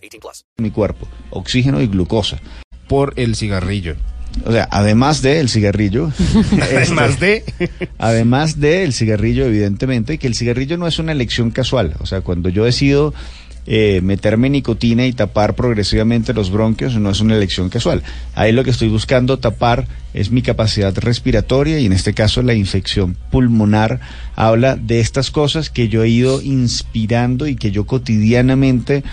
18 plus. mi cuerpo, oxígeno y glucosa. por el cigarrillo. O sea, además de el cigarrillo, Además de. además de el cigarrillo, evidentemente, y que el cigarrillo no es una elección casual. O sea, cuando yo decido eh, meterme nicotina y tapar progresivamente los bronquios, no es una elección casual. Ahí lo que estoy buscando tapar es mi capacidad respiratoria y en este caso la infección pulmonar habla de estas cosas que yo he ido inspirando y que yo cotidianamente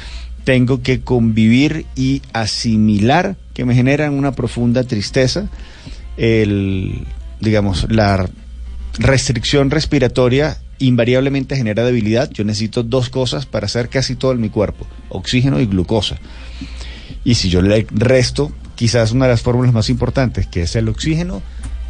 tengo que convivir y asimilar que me generan una profunda tristeza. El, digamos, la restricción respiratoria invariablemente genera debilidad. Yo necesito dos cosas para hacer casi todo en mi cuerpo, oxígeno y glucosa. Y si yo le resto quizás una de las fórmulas más importantes, que es el oxígeno,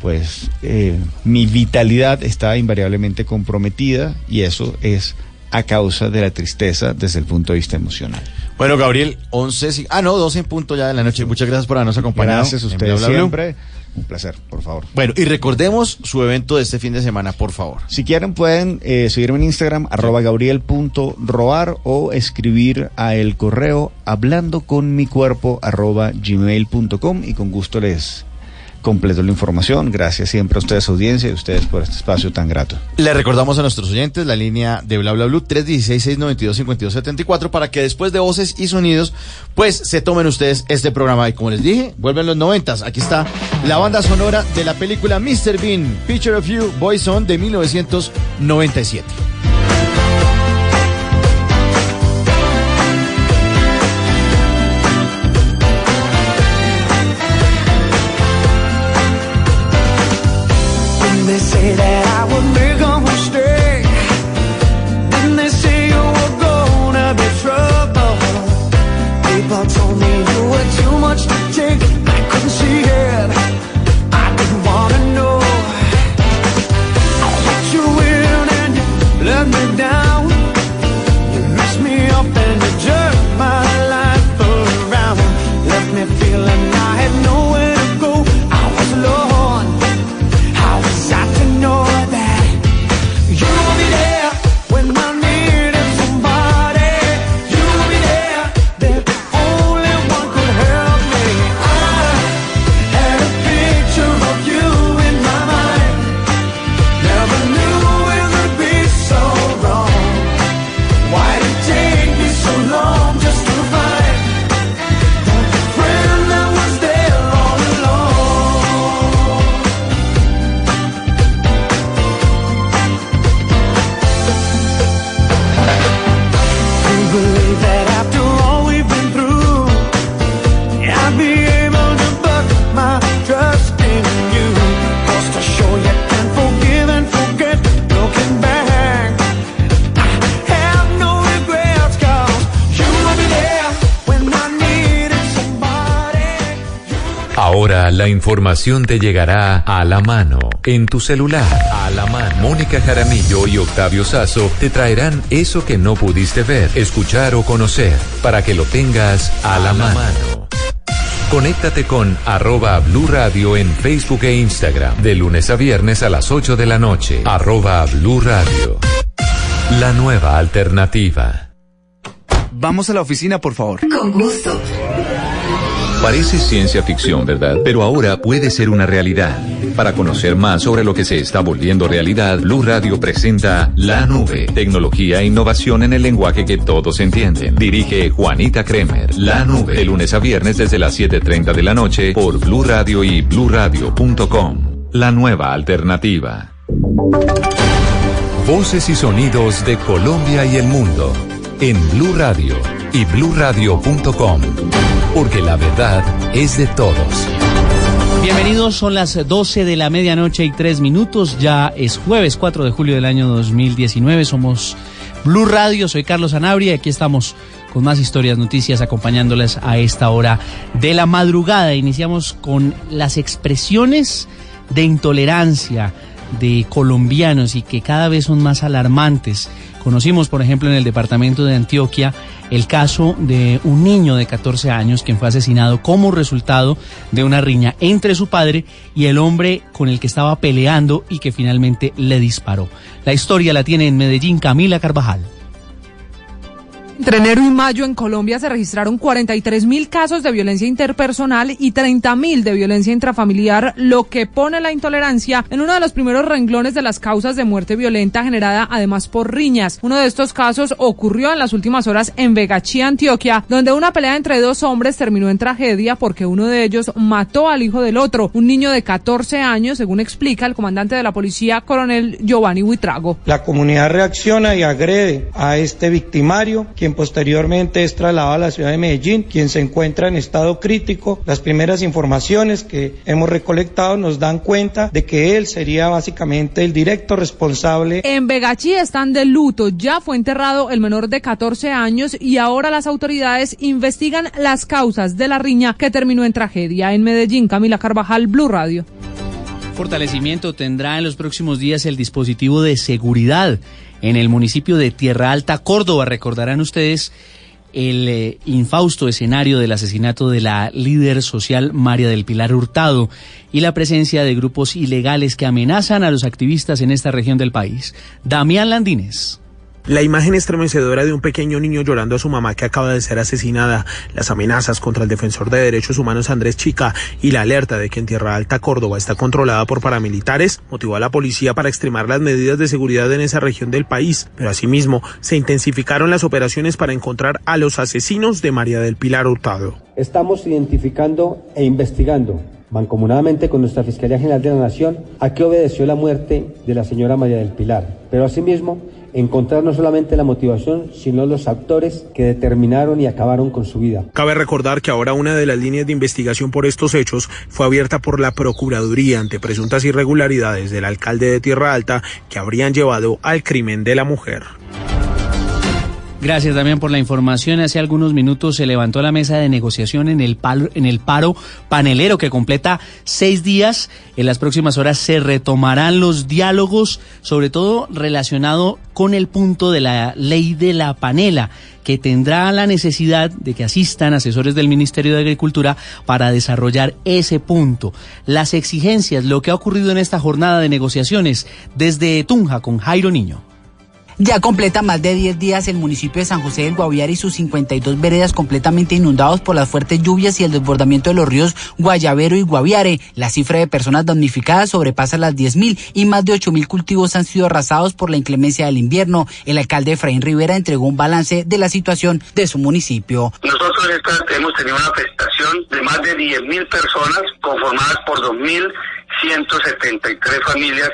pues eh, mi vitalidad está invariablemente comprometida y eso es a causa de la tristeza desde el punto de vista emocional. Bueno, Gabriel, 11. sí- Ah, no, 12 en punto ya de la noche. Muchas gracias por habernos acompañado. Gracias a ustedes siempre. Un placer, por favor. Bueno, y recordemos su evento de este fin de semana, por favor. Si quieren pueden eh, seguirme en Instagram, arroba gabriel.roar o escribir a el correo hablando con mi cuerpo arroba gmail.com y con gusto les completo la información. Gracias siempre a ustedes audiencia y a ustedes por este espacio tan grato. Le recordamos a nuestros oyentes la línea de Bla Bla Blue 316-692-5274 para que después de voces y sonidos, pues se tomen ustedes este programa. Y como les dije, vuelven los noventas. Aquí está la banda sonora de la película Mr. Bean, Picture of You, Boys On de 1997. Información te llegará a la mano, en tu celular, a la mano. Mónica Jaramillo y Octavio Sazo te traerán eso que no pudiste ver, escuchar o conocer, para que lo tengas a la mano. Conéctate con arroba Blue Radio en Facebook e Instagram, de lunes a viernes a las 8 de la noche, arroba Blue Radio. La nueva alternativa. Vamos a la oficina, por favor. Con gusto. Parece ciencia ficción, ¿verdad? Pero ahora puede ser una realidad. Para conocer más sobre lo que se está volviendo realidad, Blue Radio presenta La Nube, tecnología e innovación en el lenguaje que todos entienden. Dirige Juanita Kremer. La Nube, de lunes a viernes desde las 7.30 de la noche por Blue Radio y bluradio.com. La nueva alternativa. Voces y sonidos de Colombia y el mundo en Blue Radio y bluradio.com, porque la verdad es de todos. Bienvenidos, son las 12 de la medianoche y 3 minutos. Ya es jueves 4 de julio del año 2019. Somos Blue Radio, soy Carlos Anabria aquí estamos con más historias, noticias, acompañándolas a esta hora de la madrugada. Iniciamos con las expresiones de intolerancia de colombianos y que cada vez son más alarmantes. Conocimos, por ejemplo, en el departamento de Antioquia el caso de un niño de 14 años quien fue asesinado como resultado de una riña entre su padre y el hombre con el que estaba peleando y que finalmente le disparó. La historia la tiene en Medellín Camila Carvajal. Entre enero y mayo en Colombia se registraron 43 mil casos de violencia interpersonal y 30 mil de violencia intrafamiliar, lo que pone la intolerancia en uno de los primeros renglones de las causas de muerte violenta generada además por riñas. Uno de estos casos ocurrió en las últimas horas en Vegachí, Antioquia, donde una pelea entre dos hombres terminó en tragedia porque uno de ellos mató al hijo del otro, un niño de 14 años, según explica el comandante de la policía, coronel Giovanni Huitrago. La comunidad reacciona y agrede a este victimario, posteriormente es trasladado a la ciudad de Medellín, quien se encuentra en estado crítico. Las primeras informaciones que hemos recolectado nos dan cuenta de que él sería básicamente el directo responsable. En Vegachí están de luto. Ya fue enterrado el menor de 14 años y ahora las autoridades investigan las causas de la riña que terminó en tragedia. En Medellín, Camila Carvajal, Blue Radio. Fortalecimiento tendrá en los próximos días el dispositivo de seguridad en el municipio de Tierra Alta, Córdoba. Recordarán ustedes el eh, infausto escenario del asesinato de la líder social María del Pilar Hurtado y la presencia de grupos ilegales que amenazan a los activistas en esta región del país. Damián Landines. La imagen estremecedora de un pequeño niño llorando a su mamá que acaba de ser asesinada, las amenazas contra el defensor de derechos humanos Andrés Chica y la alerta de que en Tierra Alta, Córdoba, está controlada por paramilitares, motivó a la policía para extremar las medidas de seguridad en esa región del país, pero asimismo se intensificaron las operaciones para encontrar a los asesinos de María del Pilar Hurtado. Estamos identificando e investigando mancomunadamente con nuestra Fiscalía General de la Nación, a qué obedeció la muerte de la señora María del Pilar, pero asimismo encontrar no solamente la motivación, sino los actores que determinaron y acabaron con su vida. Cabe recordar que ahora una de las líneas de investigación por estos hechos fue abierta por la Procuraduría ante presuntas irregularidades del alcalde de Tierra Alta que habrían llevado al crimen de la mujer. Gracias también por la información. Hace algunos minutos se levantó la mesa de negociación en el, palo, en el paro panelero que completa seis días. En las próximas horas se retomarán los diálogos, sobre todo relacionado con el punto de la ley de la panela que tendrá la necesidad de que asistan asesores del Ministerio de Agricultura para desarrollar ese punto. Las exigencias, lo que ha ocurrido en esta jornada de negociaciones desde Tunja con Jairo Niño. Ya completa más de 10 días el municipio de San José del Guaviare y sus 52 veredas completamente inundados por las fuertes lluvias y el desbordamiento de los ríos Guayavero y Guaviare. La cifra de personas damnificadas sobrepasa las 10.000 y más de 8.000 cultivos han sido arrasados por la inclemencia del invierno. El alcalde Efraín Rivera entregó un balance de la situación de su municipio. Nosotros hemos tenido una afectación de más de 10.000 personas conformadas por 2.173 familias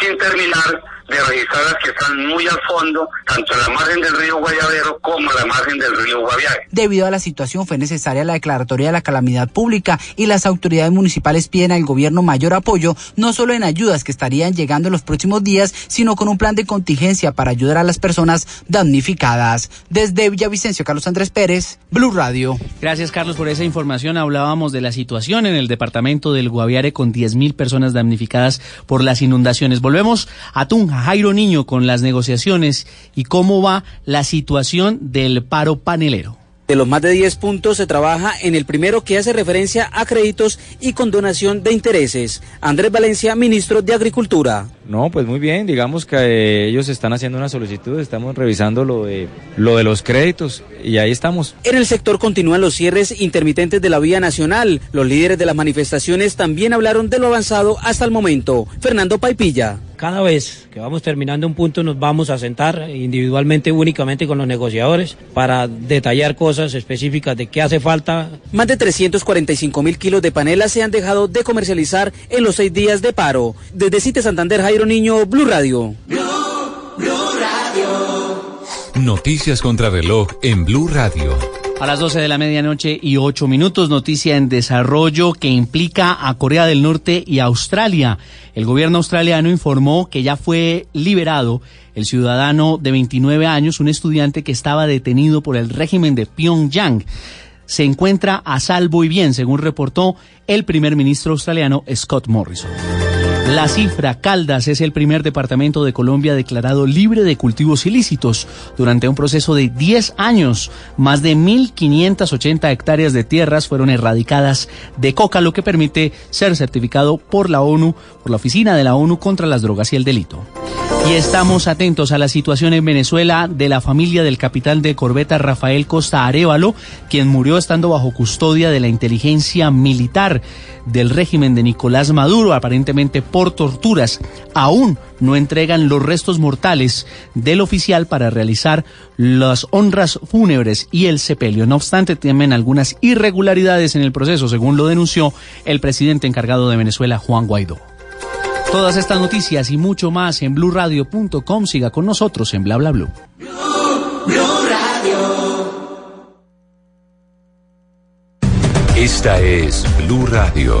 sin terminar de registradas que están muy al fondo, tanto en la margen del río Guayavero como en la margen del río Guaviare. Debido a la situación fue necesaria la declaratoria de la calamidad pública y las autoridades municipales piden al gobierno mayor apoyo, no solo en ayudas que estarían llegando en los próximos días, sino con un plan de contingencia para ayudar a las personas damnificadas. Desde Villavicencio, Carlos Andrés Pérez, Blue Radio. Gracias, Carlos, por esa información. Hablábamos de la situación en el departamento del Guaviare con 10.000 personas damnificadas por las inundaciones. Volvemos a Tunja. Jairo Niño con las negociaciones y cómo va la situación del paro panelero. De los más de 10 puntos se trabaja en el primero que hace referencia a créditos y condonación de intereses. Andrés Valencia, ministro de Agricultura. No, pues muy bien, digamos que eh, ellos están haciendo una solicitud, estamos revisando lo de, lo de los créditos y ahí estamos. En el sector continúan los cierres intermitentes de la vía nacional. Los líderes de las manifestaciones también hablaron de lo avanzado hasta el momento. Fernando Paipilla. Cada vez que vamos terminando un punto nos vamos a sentar individualmente, únicamente con los negociadores, para detallar cosas específicas de qué hace falta. Más de 345 mil kilos de panelas se han dejado de comercializar en los seis días de paro. Desde Cite Santander, Jairo Niño, Blue Radio. Blue, Blue Radio. Noticias contra reloj en Blue Radio. A las 12 de la medianoche y 8 minutos, noticia en desarrollo que implica a Corea del Norte y Australia. El gobierno australiano informó que ya fue liberado el ciudadano de 29 años, un estudiante que estaba detenido por el régimen de Pyongyang. Se encuentra a salvo y bien, según reportó el primer ministro australiano Scott Morrison. La cifra Caldas es el primer departamento de Colombia declarado libre de cultivos ilícitos. Durante un proceso de 10 años, más de 1.580 hectáreas de tierras fueron erradicadas de coca, lo que permite ser certificado por la ONU, por la Oficina de la ONU contra las Drogas y el Delito. Y estamos atentos a la situación en Venezuela de la familia del capitán de corbeta Rafael Costa Arevalo, quien murió estando bajo custodia de la inteligencia militar del régimen de Nicolás Maduro, aparentemente por torturas. Aún no entregan los restos mortales del oficial para realizar las honras fúnebres y el sepelio. No obstante, temen algunas irregularidades en el proceso, según lo denunció el presidente encargado de Venezuela, Juan Guaidó. Todas estas noticias y mucho más en blurradio.com. Siga con nosotros en Bla Bla Blue. Esta es Blue Radio.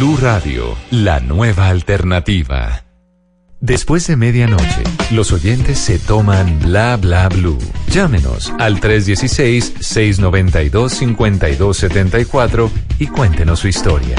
Blue Radio, la nueva alternativa. Después de medianoche, los oyentes se toman bla bla blue. Llámenos al 316-692-5274 y cuéntenos su historia.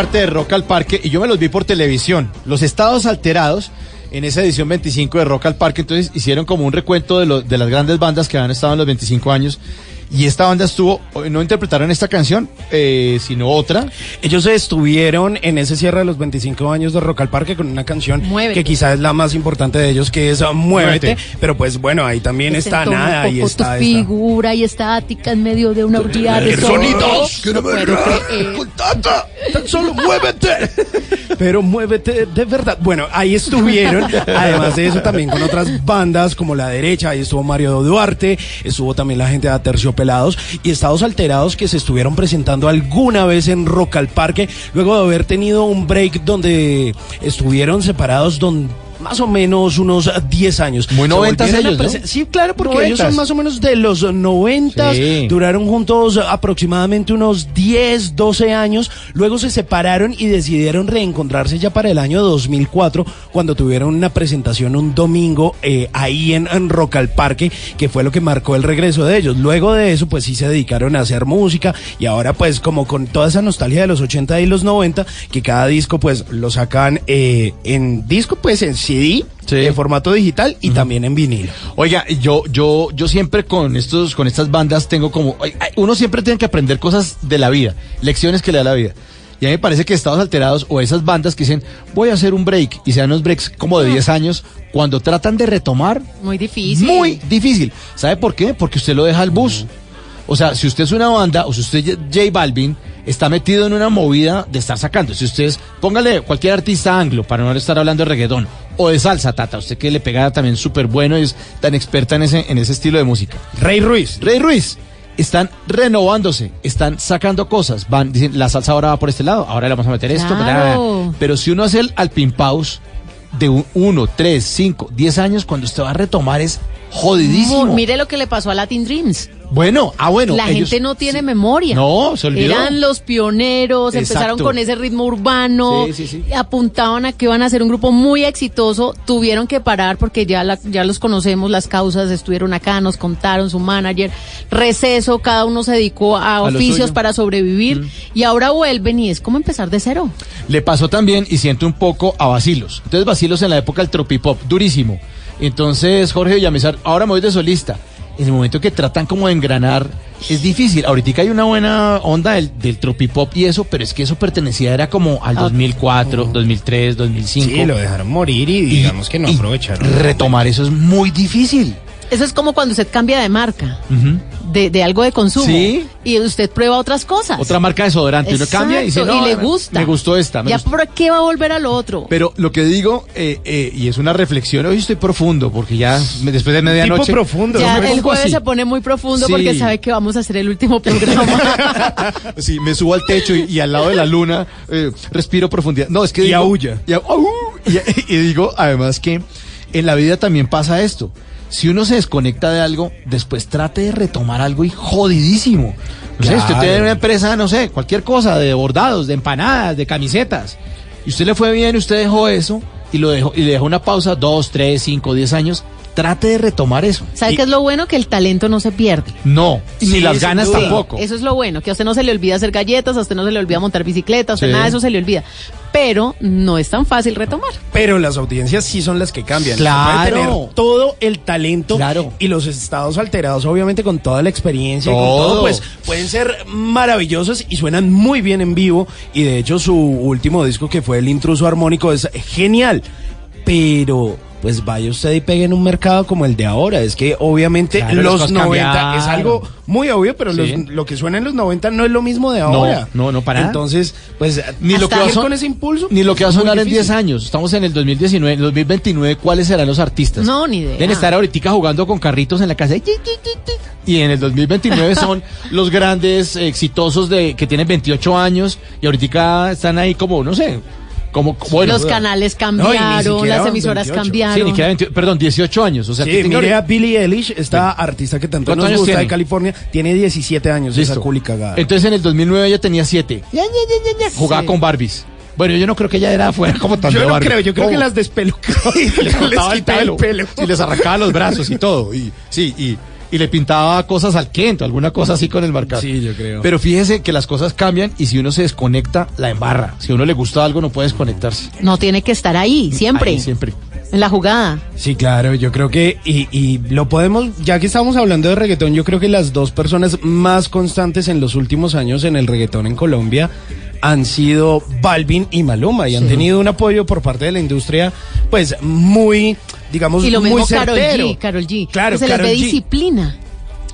Parte de Rock al Parque y yo me los vi por televisión. Los estados alterados en esa edición 25 de Rock al Parque, entonces hicieron como un recuento de, lo- de las grandes bandas que han estado en los 25 años. Y esta banda estuvo, no interpretaron esta canción, eh, sino otra. Ellos estuvieron en ese cierre de los 25 años de Rock al Parque con una canción Muévete. que quizás es la más importante de ellos, que es uh, Muévete. Muévete. Pero pues bueno, ahí también está Presentó nada poco está, tu está. figura y estática en medio de una orgía de sonidos que no Tan solo muévete. Pero muévete de verdad. Bueno, ahí estuvieron. Además de eso, también con otras bandas como La Derecha. Ahí estuvo Mario Duarte. Estuvo también la gente de Aterciopelados. Y Estados Alterados que se estuvieron presentando alguna vez en Rock al Parque. Luego de haber tenido un break donde estuvieron separados. Más o menos unos 10 años. Muy Se noventas volvieron a ellos, ¿no? presen- Sí, claro, porque ellos son más o menos de los 90, Sí. duraron juntos aproximadamente unos 10, 12 años, luego se separaron y decidieron reencontrarse ya para el año 2004, cuando tuvieron una presentación un domingo eh, ahí en, en Rock al Parque, que fue lo que marcó el regreso de ellos. Luego de eso, pues sí se dedicaron a hacer música y ahora pues como con toda esa nostalgia de los 80 y los 90, que cada disco pues lo sacan eh, en disco, pues en CD, en formato digital y también en vinilo. Oiga, yo, yo, yo siempre con estos, con estas bandas tengo como, uno siempre tiene que aprender cosas de la vida, lecciones que le da la vida. Y a mí me parece que Estados Alterados o esas bandas que dicen, voy a hacer un break, y se dan unos breaks como de 10 años, cuando tratan de retomar, Muy difícil. muy difícil. ¿Sabe por qué? Porque usted lo deja al bus. O sea, si usted es una banda, o si usted es J Balvin, está metido en una movida de estar sacando. Si usted es, póngale cualquier artista anglo, para no estar hablando de reggaetón, o de salsa, Tata, usted que le pega también súper bueno y es tan experta en ese, en ese estilo de música. Rey Ruiz. Rey Ruiz. Están renovándose, están sacando cosas, van, dicen, la salsa ahora va por este lado, ahora le vamos a meter esto, Claro. bla. pero si uno hace el alpimpaus de un, uno, tres, cinco, diez años, cuando usted va a retomar es jodidísimo. Mire lo que le pasó a Latin Dreams. Bueno, ah, bueno. la ellos- gente no tiene memoria. No, se olvidó. Eran los pioneros, empezaron con ese ritmo urbano, Sí, sí, sí. apuntaban a que iban a ser un grupo muy exitoso, tuvieron que parar porque ya, la- ya los conocemos, las causas estuvieron acá, nos contaron su manager, receso, cada uno se dedicó a, oficios. Mm. para sobrevivir y ahora vuelven y es como empezar de cero. Le pasó también, y siento un poco, a Basilos. Entonces, Basilos en la época del tropipop, durísimo. Entonces, Jorge Villamizar, ahora me voy de solista. En el momento que tratan como de engranar, es difícil. Ahorita hay una buena onda del, del tropipop y eso, pero es que eso pertenecía, era como al 2004, 2003, 2005. Sí, lo dejaron morir y digamos que no aprovecharon. Retomar eso es muy difícil. Eso es como cuando usted cambia de marca, de, de algo de consumo, Sí. y usted prueba otras cosas. Otra marca de desodorante. Uno cambia y dice, Exacto, no, y le gusta. Me gustó esta. me ¿Ya gustó". por qué va a volver a lo otro? Pero lo que digo, eh, eh, y es una reflexión, hoy estoy profundo, porque ya me- después de medianoche... Ya me el pongo jueves así. se pone muy profundo Sí. porque sabe que vamos a hacer el último programa. Sí, me subo al techo y, y al lado de la luna eh, respiro profundidad. No, es que Y digo, aúlla. Y, au- y- y digo, además que en la vida también pasa esto. Si uno se desconecta de algo, después trate de retomar algo y jodidísimo. No sé, usted tiene una empresa, no sé, cualquier cosa, de bordados, de empanadas, de camisetas. Y usted le fue bien y usted dejó eso y lo dejó, y le dejó una pausa, dos, tres, cinco, diez años. Trate de retomar eso. ¿Sabe Y- qué es lo bueno? Que el talento no se pierde. No, ni Sí, las ganas tampoco. Eso es lo bueno, que a usted no se le olvida hacer galletas, a usted no se le olvida montar bicicleta, a usted Sí. nada de eso se le olvida. Pero no es tan fácil retomar. Pero las audiencias sí son las que cambian. Claro. puede tener todo el talento Claro. y los estados alterados, obviamente con toda la experiencia y con Todo. todo, pues pueden ser maravillosos y suenan muy bien en vivo. Y de hecho su último disco que fue El Intruso Armónico es genial. Pero pues vaya usted y pegue en un mercado como el de ahora. Es que obviamente Claro, los cosas 90 cambiaron. es algo muy obvio, pero los- lo que suena en los 90 no es lo mismo de ahora. no, no, para. Entonces, pues ni lo que va con ese impulso Ni lo que va a sonar en difícil. 10 años. Estamos en el 2019, en el 2029, ¿cuáles serán los artistas? No, ni idea. Deben estar ahorita jugando con carritos en la casa. Y en el 2029 son los grandes exitosos de que tienen 28 años y ahorita están ahí como, no sé, como bueno, Los canales No, cambiaron, siquiera las emisoras 28. cambiaron. Sí, ni queda 20 perdón, 18 años. O sea, Sí, que tenga mire a Billie Eilish, esta artista que tanto ¿Cuántos nos gusta tiene? de California, tiene 17 años, esa Listo. culi cagada. Entonces en el 2009 ella tenía 7. Jugaba Sí. con Barbies. Bueno, yo no creo que ella era fuera como tan yo no Barbie. creo, yo creo ¿Cómo? que las despelucaba y les les cortaba el quitaba pelo, el pelo. y les arrancaba los brazos y todo y sí y, y le pintaba cosas al Kento, alguna cosa así con el marcador. Sí, yo creo. Pero fíjese que las cosas cambian y si uno se desconecta la embarra. Si a uno le gusta algo no puede desconectarse. No tiene que estar ahí, siempre. Ahí siempre. En la jugada. Sí, claro, yo creo que, y, y lo podemos, ya que estamos hablando de reggaetón, yo creo que las dos personas más constantes en los últimos años en el reggaetón en Colombia han sido Balvin y Maluma y han tenido un apoyo por parte de la industria, pues muy, digamos, Y lo muy mismo certero. G. Carol G. Claro, se les Karol ve G. disciplina.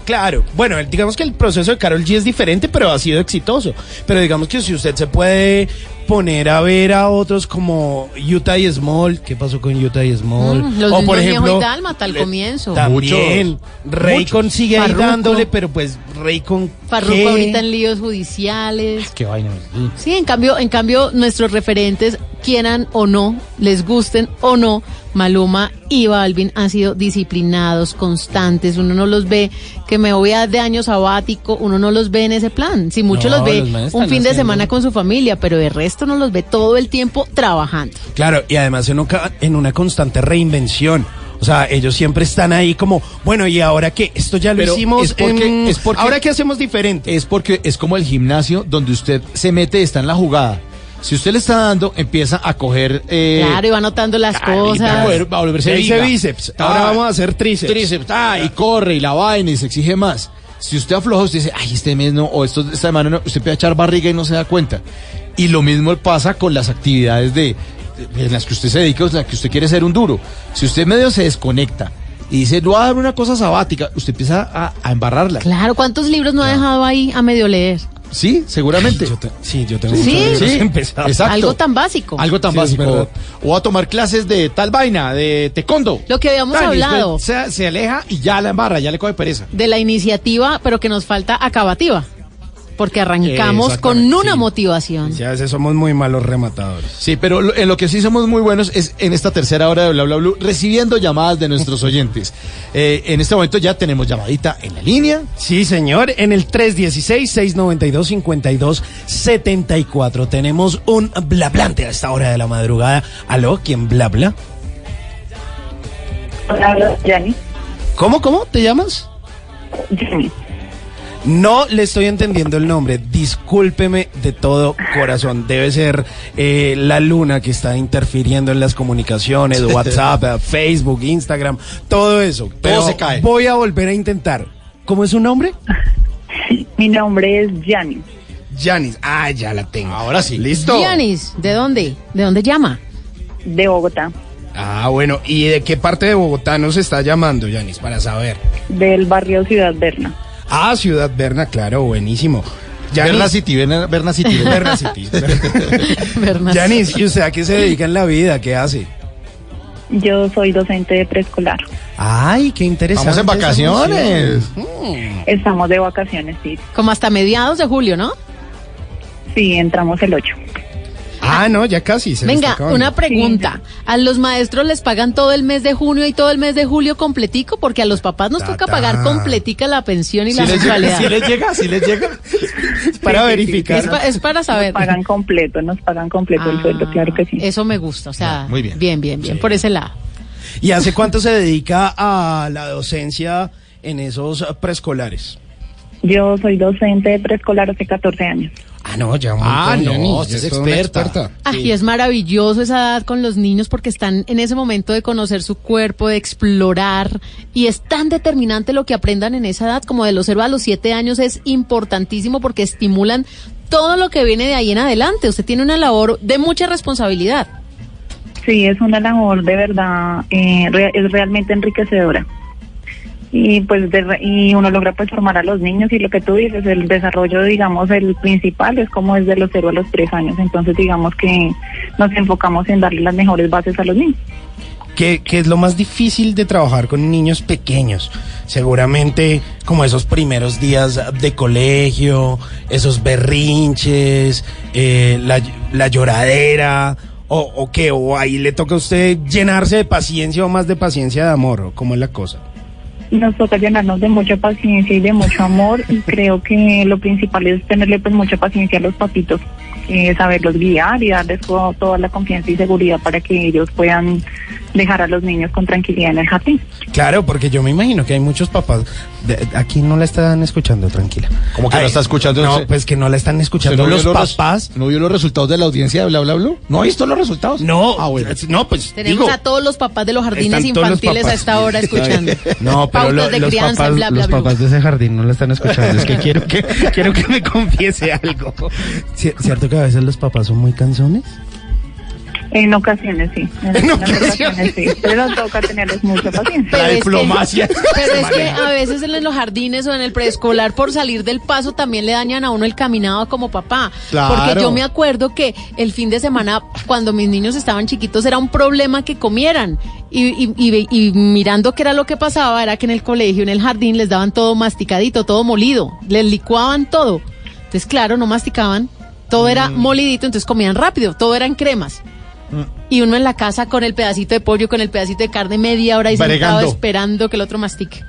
Claro, bueno, digamos que el proceso de Carol G es diferente, pero ha sido exitoso. Pero digamos que si usted se puede poner a ver a otros como Utah y Small, ¿qué pasó con Utah y Small? Mm, los o por ejemplo, viejo y dálmata al comienzo. también Raycon sigue ahí dándole, pero pues Raycon Farruko ¿qué? ahorita en líos judiciales. Qué vaina. Sí, en cambio, en cambio, nuestros referentes, quieran o no, les gusten o no, Maluma y Balvin han sido disciplinados, constantes. Uno no los ve que me voy a de año sabático, uno no los ve en ese plan. Si mucho No, los ve los un fin de semana con su familia, pero el resto no los ve todo el tiempo trabajando. Claro, y además en, en una constante reinvención. O sea, ellos siempre están ahí como, bueno, ¿y ahora qué? Esto ya lo Pero hicimos. es porque, en- es porque- ¿Ahora qué hacemos diferente? Es porque es como el gimnasio donde usted se mete, está en la jugada. Si usted le está dando, empieza a coger. Eh, claro, y va notando las cosas. volver- va a volverse bíceps, Ah, ahora vamos a hacer tríceps. Tríceps, ah, y corre y la vaina y se exige más. Si usted afloja, usted dice, ay, este mes no, o esto, esta semana no, usted empieza a echar barriga y no se da cuenta. Y lo mismo pasa con las actividades de, de- en las que usted se dedica, o en las que usted quiere ser un duro. Si usted medio se desconecta y dice, no voy a dar una cosa sabática, usted empieza a, a embarrarla. Claro, ¿cuántos libros no ha dejado ahí a medio leer? Sí, seguramente. sí, yo tengo Sí. Sí, exacto. Algo tan básico. Algo tan Sí, básico. O a tomar clases de tal vaina, de taekwondo. Lo que habíamos hablado. Se, se aleja y ya la embarra, ya le coge pereza. de la iniciativa, pero que nos falta acabativa. Porque arrancamos con una sí. motivación. Ya a veces somos muy malos rematadores. Sí, pero lo- en lo que sí somos muy buenos es en esta tercera hora de Bla Bla Blue, recibiendo llamadas de nuestros oyentes. Eh, en este momento ya tenemos llamadita en la línea. Sí, señor, en el 316-692-5274 tenemos un blablante a esta hora de la madrugada. ¿Aló? ¿Quién blabla? Hola, Yanni. ¿Cómo, cómo? ¿Te llamas? Yanni. No le estoy entendiendo el nombre. Discúlpeme de todo corazón. Debe ser eh, la luna que está interfiriendo en las comunicaciones, WhatsApp, Facebook, Instagram, todo eso. Pero se cae. Voy a volver a intentar. ¿Cómo es su nombre? Mi nombre es Yanni. Janis. Ah, ya la tengo. Ahora sí. ¿Listo? Giannis, ¿de dónde? ¿De dónde llama? De Bogotá, Ah, bueno. ¿Y de qué parte de Bogotá nos está llamando, Janis? Para saber. del barrio Ciudad Berna. Ah, Ciudad Berna, claro, buenísimo. Yanis- Berna City, Berna, Berna City. Berna City. Berna. Yanis, ¿y usted a qué se dedica en la vida? ¿Qué hace? Yo soy docente de preescolar. Ay, qué interesante. Vamos en vacaciones. función. Estamos de vacaciones, sí. Como hasta mediados de julio, ¿no? Sí, entramos el 8. Ah, no, ya casi. Se Venga, una pregunta. ¿A los maestros les pagan todo el mes de junio y todo el mes de julio completico? Porque a los papás nos Ta, toca pagar completica la pensión y Si la mensualidad. si les llega, si les llega. Para Sí, sí, verificar. Es, pa- es para saber. Nos pagan completo, nos pagan completo el Ah, sueldo, claro que sí. Eso me gusta, o sea, Muy bien. bien, bien, bien, por ese lado. ¿Y hace cuánto se dedica a la docencia en esos eh, preescolares? Yo soy docente de preescolar hace 14 años. Ah, no, ya un Ah, no, usted es una experta. Ay, es maravilloso esa edad con los niños porque están en ese momento de conocer su cuerpo, de explorar y es tan determinante lo que aprendan en esa edad como de los 0 a los 7 años es importantísimo porque estimulan todo lo que viene de ahí en adelante. Usted tiene una labor de mucha responsabilidad. Sí, es una labor de verdad, eh, re- es realmente enriquecedora. Y pues de y uno logra pues formar a los niños y lo que tú dices, el desarrollo digamos el principal es como desde los 0 a los 3 años, entonces digamos que nos enfocamos en darle las mejores bases a los niños. ¿Qué, qué es lo más difícil de trabajar con niños pequeños? Seguramente como esos primeros días de colegio, esos berrinches, eh, la, la lloradera, o, o qué, o ahí le toca a usted llenarse de paciencia o más de paciencia de amor, o cómo es la cosa. Nos toca llenarnos de mucha paciencia y de mucho amor y creo que lo principal es tenerle pues mucha paciencia a los papitos, eh, saberlos guiar y darles to- toda la confianza y seguridad para que ellos puedan dejar a los niños con tranquilidad en el jardín. Claro, porque yo me imagino que hay muchos papás. de- aquí no la están escuchando, tranquila. ¿Cómo que no Ay, está escuchando? No, pues que no la están ¿Usted escuchando no vio los los papás. ¿No vio los resultados de la audiencia de Bla Bla Bla? ¿No ha visto los resultados? No, Ah, bueno. no, pues Tenemos digo, a todos los papás de los jardines infantiles a esta hora escuchando. No, pero Pautas lo- de los crianza, papás, bla, bla, los papás de ese jardín no la están escuchando. Es que quiero que quiero que me confiese algo. Ci- ¿Cierto que a veces los papás son muy canzones? En ocasiones sí. En, En ocasiones sí. Pero toca tenerles mucha paciencia. Pero es que- pero es que a veces en los jardines o en el preescolar por salir del paso también le dañan a uno el caminado como papá. Claro. Porque yo me acuerdo que el fin de semana cuando mis niños estaban chiquitos era un problema que comieran. Y, y- y- y mirando qué era lo que pasaba era que en el colegio, en el jardín les daban todo masticadito, todo molido. Les licuaban todo. Entonces claro, no masticaban. Todo era molidito, entonces comían rápido. Todo era en cremas. Y uno en la casa con el pedacito de pollo, con el pedacito de carne media hora y sentado esperando que el otro mastique.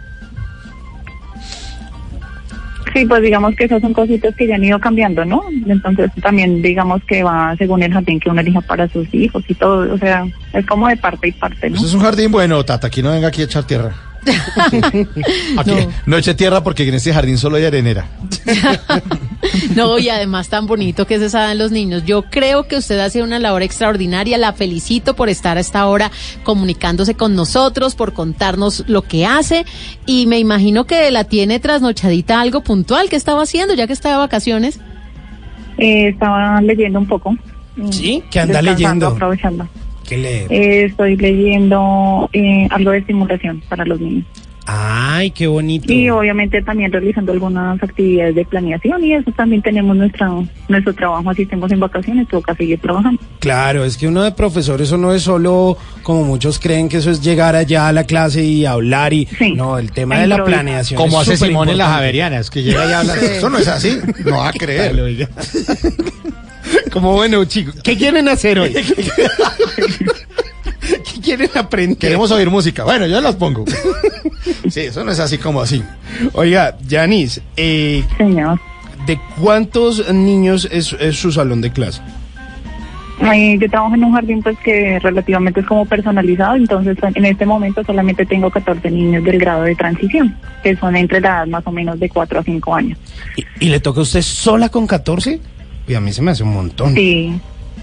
Sí, pues digamos que esas son cositas que ya han ido cambiando, ¿no? Entonces también digamos que va según el jardín que uno elija para sus hijos y todo, o sea, es como de parte y parte, ¿no? Eso es un jardín bueno, Tata. Aquí no venga aquí a echar tierra. Aquí no. eche tierra porque en este jardín solo hay arenera. No, y además tan bonito que se saben los niños. Yo creo que usted hace una labor extraordinaria. La felicito por estar a esta hora comunicándose con nosotros, por contarnos lo que hace. Y me imagino que la tiene trasnochadita algo puntual que estaba haciendo ya que está de vacaciones. Eh, estaba leyendo un poco. Sí, ¿qué anda leyendo? Aprovechando. ¿Qué lee? Eh, estoy leyendo eh, algo de estimulación para los niños. Ay, qué bonito. Y obviamente también realizando algunas actividades de planeación y eso también tenemos nuestra, nuestro trabajo, así estemos en vacaciones, toca seguir trabajando. Claro, es que uno de profesor eso no es solo como muchos creen que eso es llegar allá a la clase y hablar y no, el tema de la planeación Como hace Simón en las. Javerianas, que llega y habla. Sí. Eso no es así. No va a creer. Como bueno, chicos, ¿qué quieren hacer hoy? ¿Qué quieren aprender? Queremos oír música. Bueno, yo las pongo. Sí, eso no es así como así. Oiga, Yanis, eh, ¿de cuántos niños es, es su salón de clase? Eh, yo trabajo en un jardín pues que relativamente es como personalizado, entonces en este momento solamente tengo 14 niños del grado de transición, que son entre la edad más o menos de 4 a 5 años. ¿Y le toca a usted sola con 14? Y a mí se me hace un montón. Sí,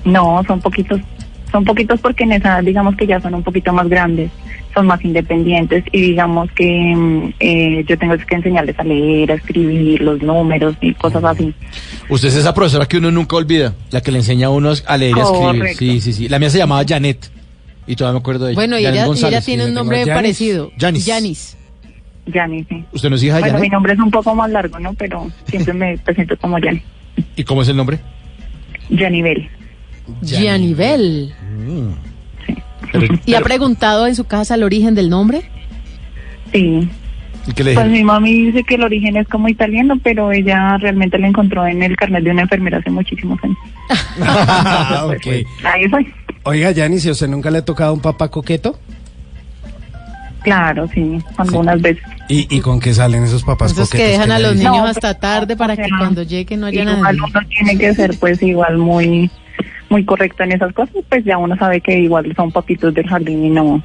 no, son poquitos, son poquitos porque en esa digamos que ya son un poquito más grandes, son más independientes y digamos que mm, eh, yo tengo que enseñarles a leer, a escribir los números y cosas así. Usted es esa profesora que uno nunca olvida, la que le enseña a uno a leer y a escribir. Correcto. Sí, sí, sí. La mía se llamaba Janet. Y todavía me acuerdo de ella. Bueno, ella, ella tiene un nombre Janis. parecido. Janis. Yanis. Yani, sí. ¿Usted no es hija de Bueno, mi Janet? nombre es un poco más largo, ¿no? Pero siempre me presento como Yani. ¿Y cómo es el nombre? Yanibel. Gianibel. Pero- ¿Y ha preguntado en su casa el origen del nombre? Sí. ¿Y qué le Pues mi mami dice que el origen es como italiano, pero ella realmente lo encontró en el carnet de una enfermera hace muchísimos años. Ah, ok. Ahí soy. Oiga, Yanis, ¿y a usted nunca le ha tocado un papá coqueto? Claro, sí, algunas veces. ¿Y, y con qué salen esos papás Esos coquetos? que dejan ¿Qué a los niños hasta tarde para que cuando llegue no haya Igual nadie. uno tiene que ser pues igual muy muy correcto en esas cosas, pues ya uno sabe que igual son papitos del jardín y no,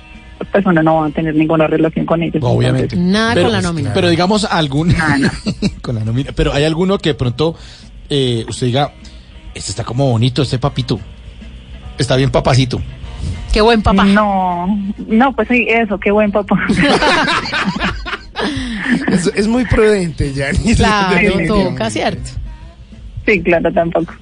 pues uno no va a tener ninguna relación con ellos. Obviamente. Nada Pero- con la nómina. Pero digamos algún con la nómina. Pero hay alguno que de pronto eh, usted diga, este está como bonito, este papito. Está bien papacito. Qué buen papá. No, no, pues sí, eso, qué buen papá. Es, es muy prudente, Yanis. Claro, toca, ¿cierto? Sí, claro, tampoco.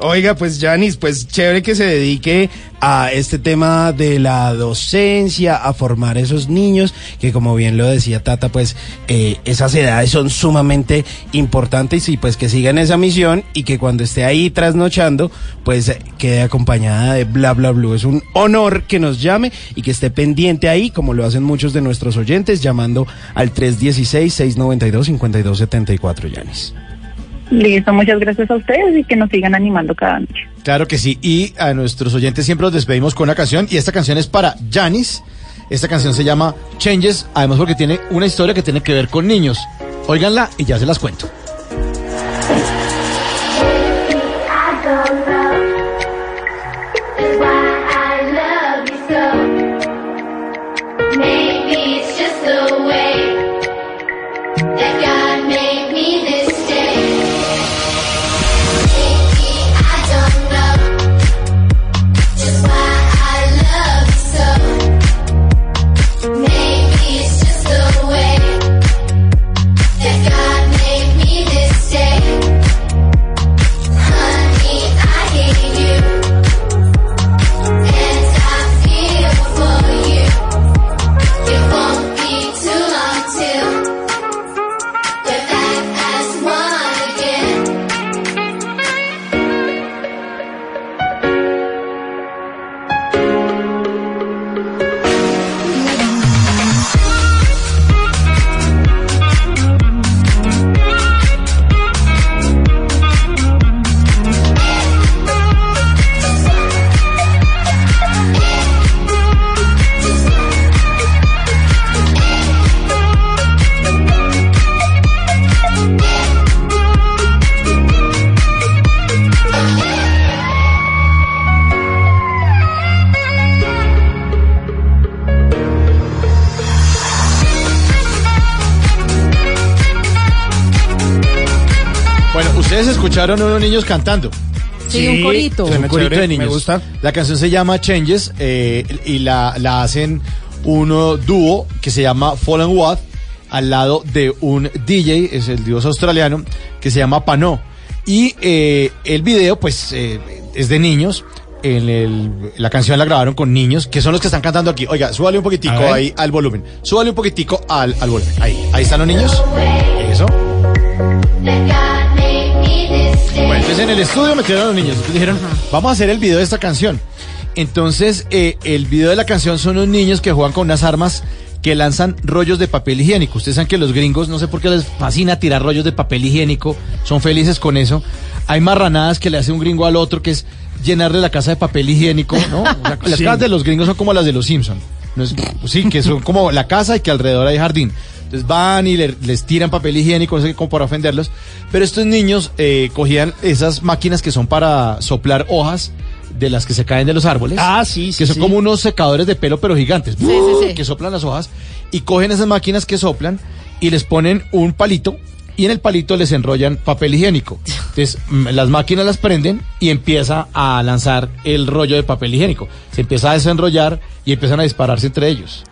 Oiga, pues Janis, pues chévere que se dedique a este tema de la docencia, a formar esos niños, que como bien lo decía Tata, pues eh, esas edades son sumamente importantes y pues que sigan esa misión y que cuando esté ahí trasnochando, pues quede acompañada de bla bla bla. Es un honor que nos llame y que esté pendiente ahí, como lo hacen muchos de nuestros oyentes, llamando al 316-692-5274, Janis. Listo, muchas gracias a ustedes y que nos sigan animando cada noche. Claro que sí. Y a nuestros oyentes siempre los despedimos con una canción. Y esta canción es para Janis. Esta canción se llama Changes. Además porque tiene una historia que tiene que ver con niños. Óiganla y ya se las cuento. Escucharon unos niños cantando. Sí, un corito. Un corito chévere, de niños. me gusta. La canción se llama Changes eh, y la, la hacen un dúo que se llama Fallen What al lado de un DJ, es el dios australiano, que se llama Pano. Y eh, el video, pues, eh, es de niños. En el- la canción la grabaron con niños, que son los que están cantando aquí. Oiga, súbale un poquitico ahí al volumen. Súbale un poquitico al, al volumen. Ahí, ahí están los niños. Eso. Entonces en el estudio metieron a los niños. Entonces dijeron, vamos a hacer el video de esta canción. Entonces, eh, el video de la canción son unos niños que juegan con unas armas que lanzan rollos de papel higiénico. Ustedes saben que los gringos, no sé por qué les fascina tirar rollos de papel higiénico, son felices con eso. Hay marranadas que le hace un gringo al otro, que es llenarle la casa de papel higiénico, ¿no? O sea, las Sí. casas de los gringos son como las de los Simpson. No es- sí, que son como la casa y que alrededor hay jardín. Entonces van y le- les tiran papel higiénico, no sé como para ofenderlos. Pero estos niños eh, cogían esas máquinas que son para soplar hojas de las que se caen de los árboles. Ah, sí, sí, Que son sí. como unos secadores de pelo, pero gigantes. sí, sí. Que soplan las hojas. Y cogen esas máquinas que soplan y les ponen un palito. Y en el palito les enrollan papel higiénico. Entonces, las máquinas las prenden y empieza a lanzar el rollo de papel higiénico. Se empieza a desenrollar y empiezan a dispararse entre ellos.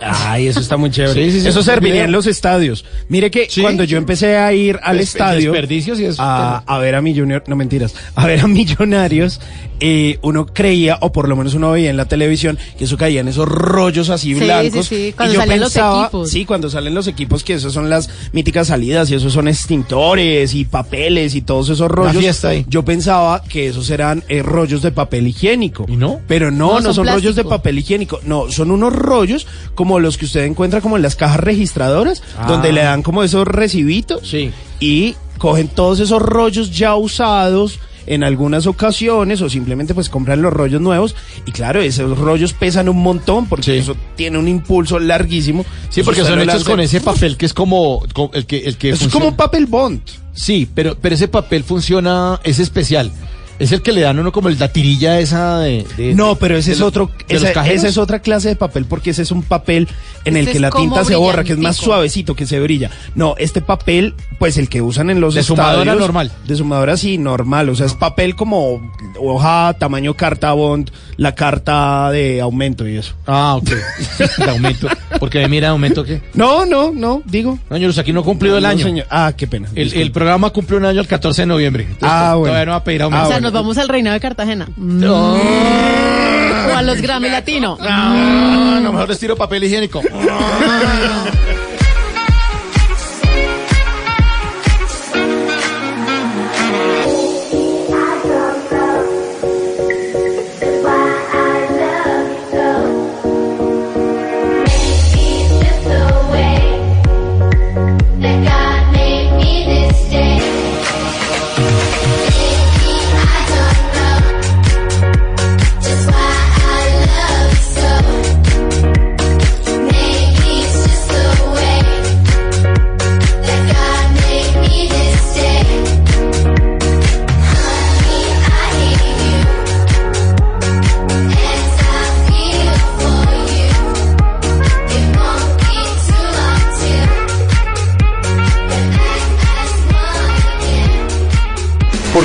Ay, eso está muy chévere. Sí, sí, sí, eso es serviría en los estadios. Mire que Sí. cuando yo empecé a ir al Des- estadio desperdicios y eso. a, a ver a Millonarios, no mentiras, a ver a Millonarios, eh, uno creía, o por lo menos uno veía en la televisión, que eso caía en esos rollos así Sí, blancos. sí, sí, Y cuando yo los pensaba- equipos. Sí, cuando salen los equipos, que esos son las míticas salidas y esos son extintores y papeles y todos esos rollos. fiesta ahí. Yo pensaba que esos eran eh, rollos de papel higiénico. ¿Y no? Pero no, No, no, son son, rollos de papel higiénico. No, son unos rollos como los que usted encuentra como en las cajas registradoras, Ah. donde le dan como esos recibitos Sí. y cogen todos esos rollos ya usados en algunas ocasiones o simplemente pues compran los rollos nuevos y claro, esos rollos pesan un montón porque Sí. eso tiene un impulso larguísimo. Sí, porque son hechos con ese papel que es como, co- el que el que es funciona- como un papel bond. Sí, pero pero ese papel funciona es especial. Es el que le dan a uno como el- la tirilla esa de, de- No, pero ese de es otro, esa, esa es otra clase de papel porque ese es un papel en Este el que es la tinta se borra, que es más suavecito, que se brilla. No, este papel, pues el que usan en los De sumadora estadios, normal. De sumadora sí, normal, o sea, es papel como hoja, tamaño carta bond, la carta de aumento y eso. Ah, ok. de aumento. Porque me mira aumento que. No, no, no, digo. No, aquí no ha cumplido el No, año. señor. Ah, qué pena. El, programa cumple un año el 14 de noviembre. Entonces, Ah, bueno. Todavía no va a pedir Ah, aumento. sea, bueno. Nos vamos al reinado de Cartagena. No. O a los Grammy Latino. Ah, no, mejor les tiro papel higiénico.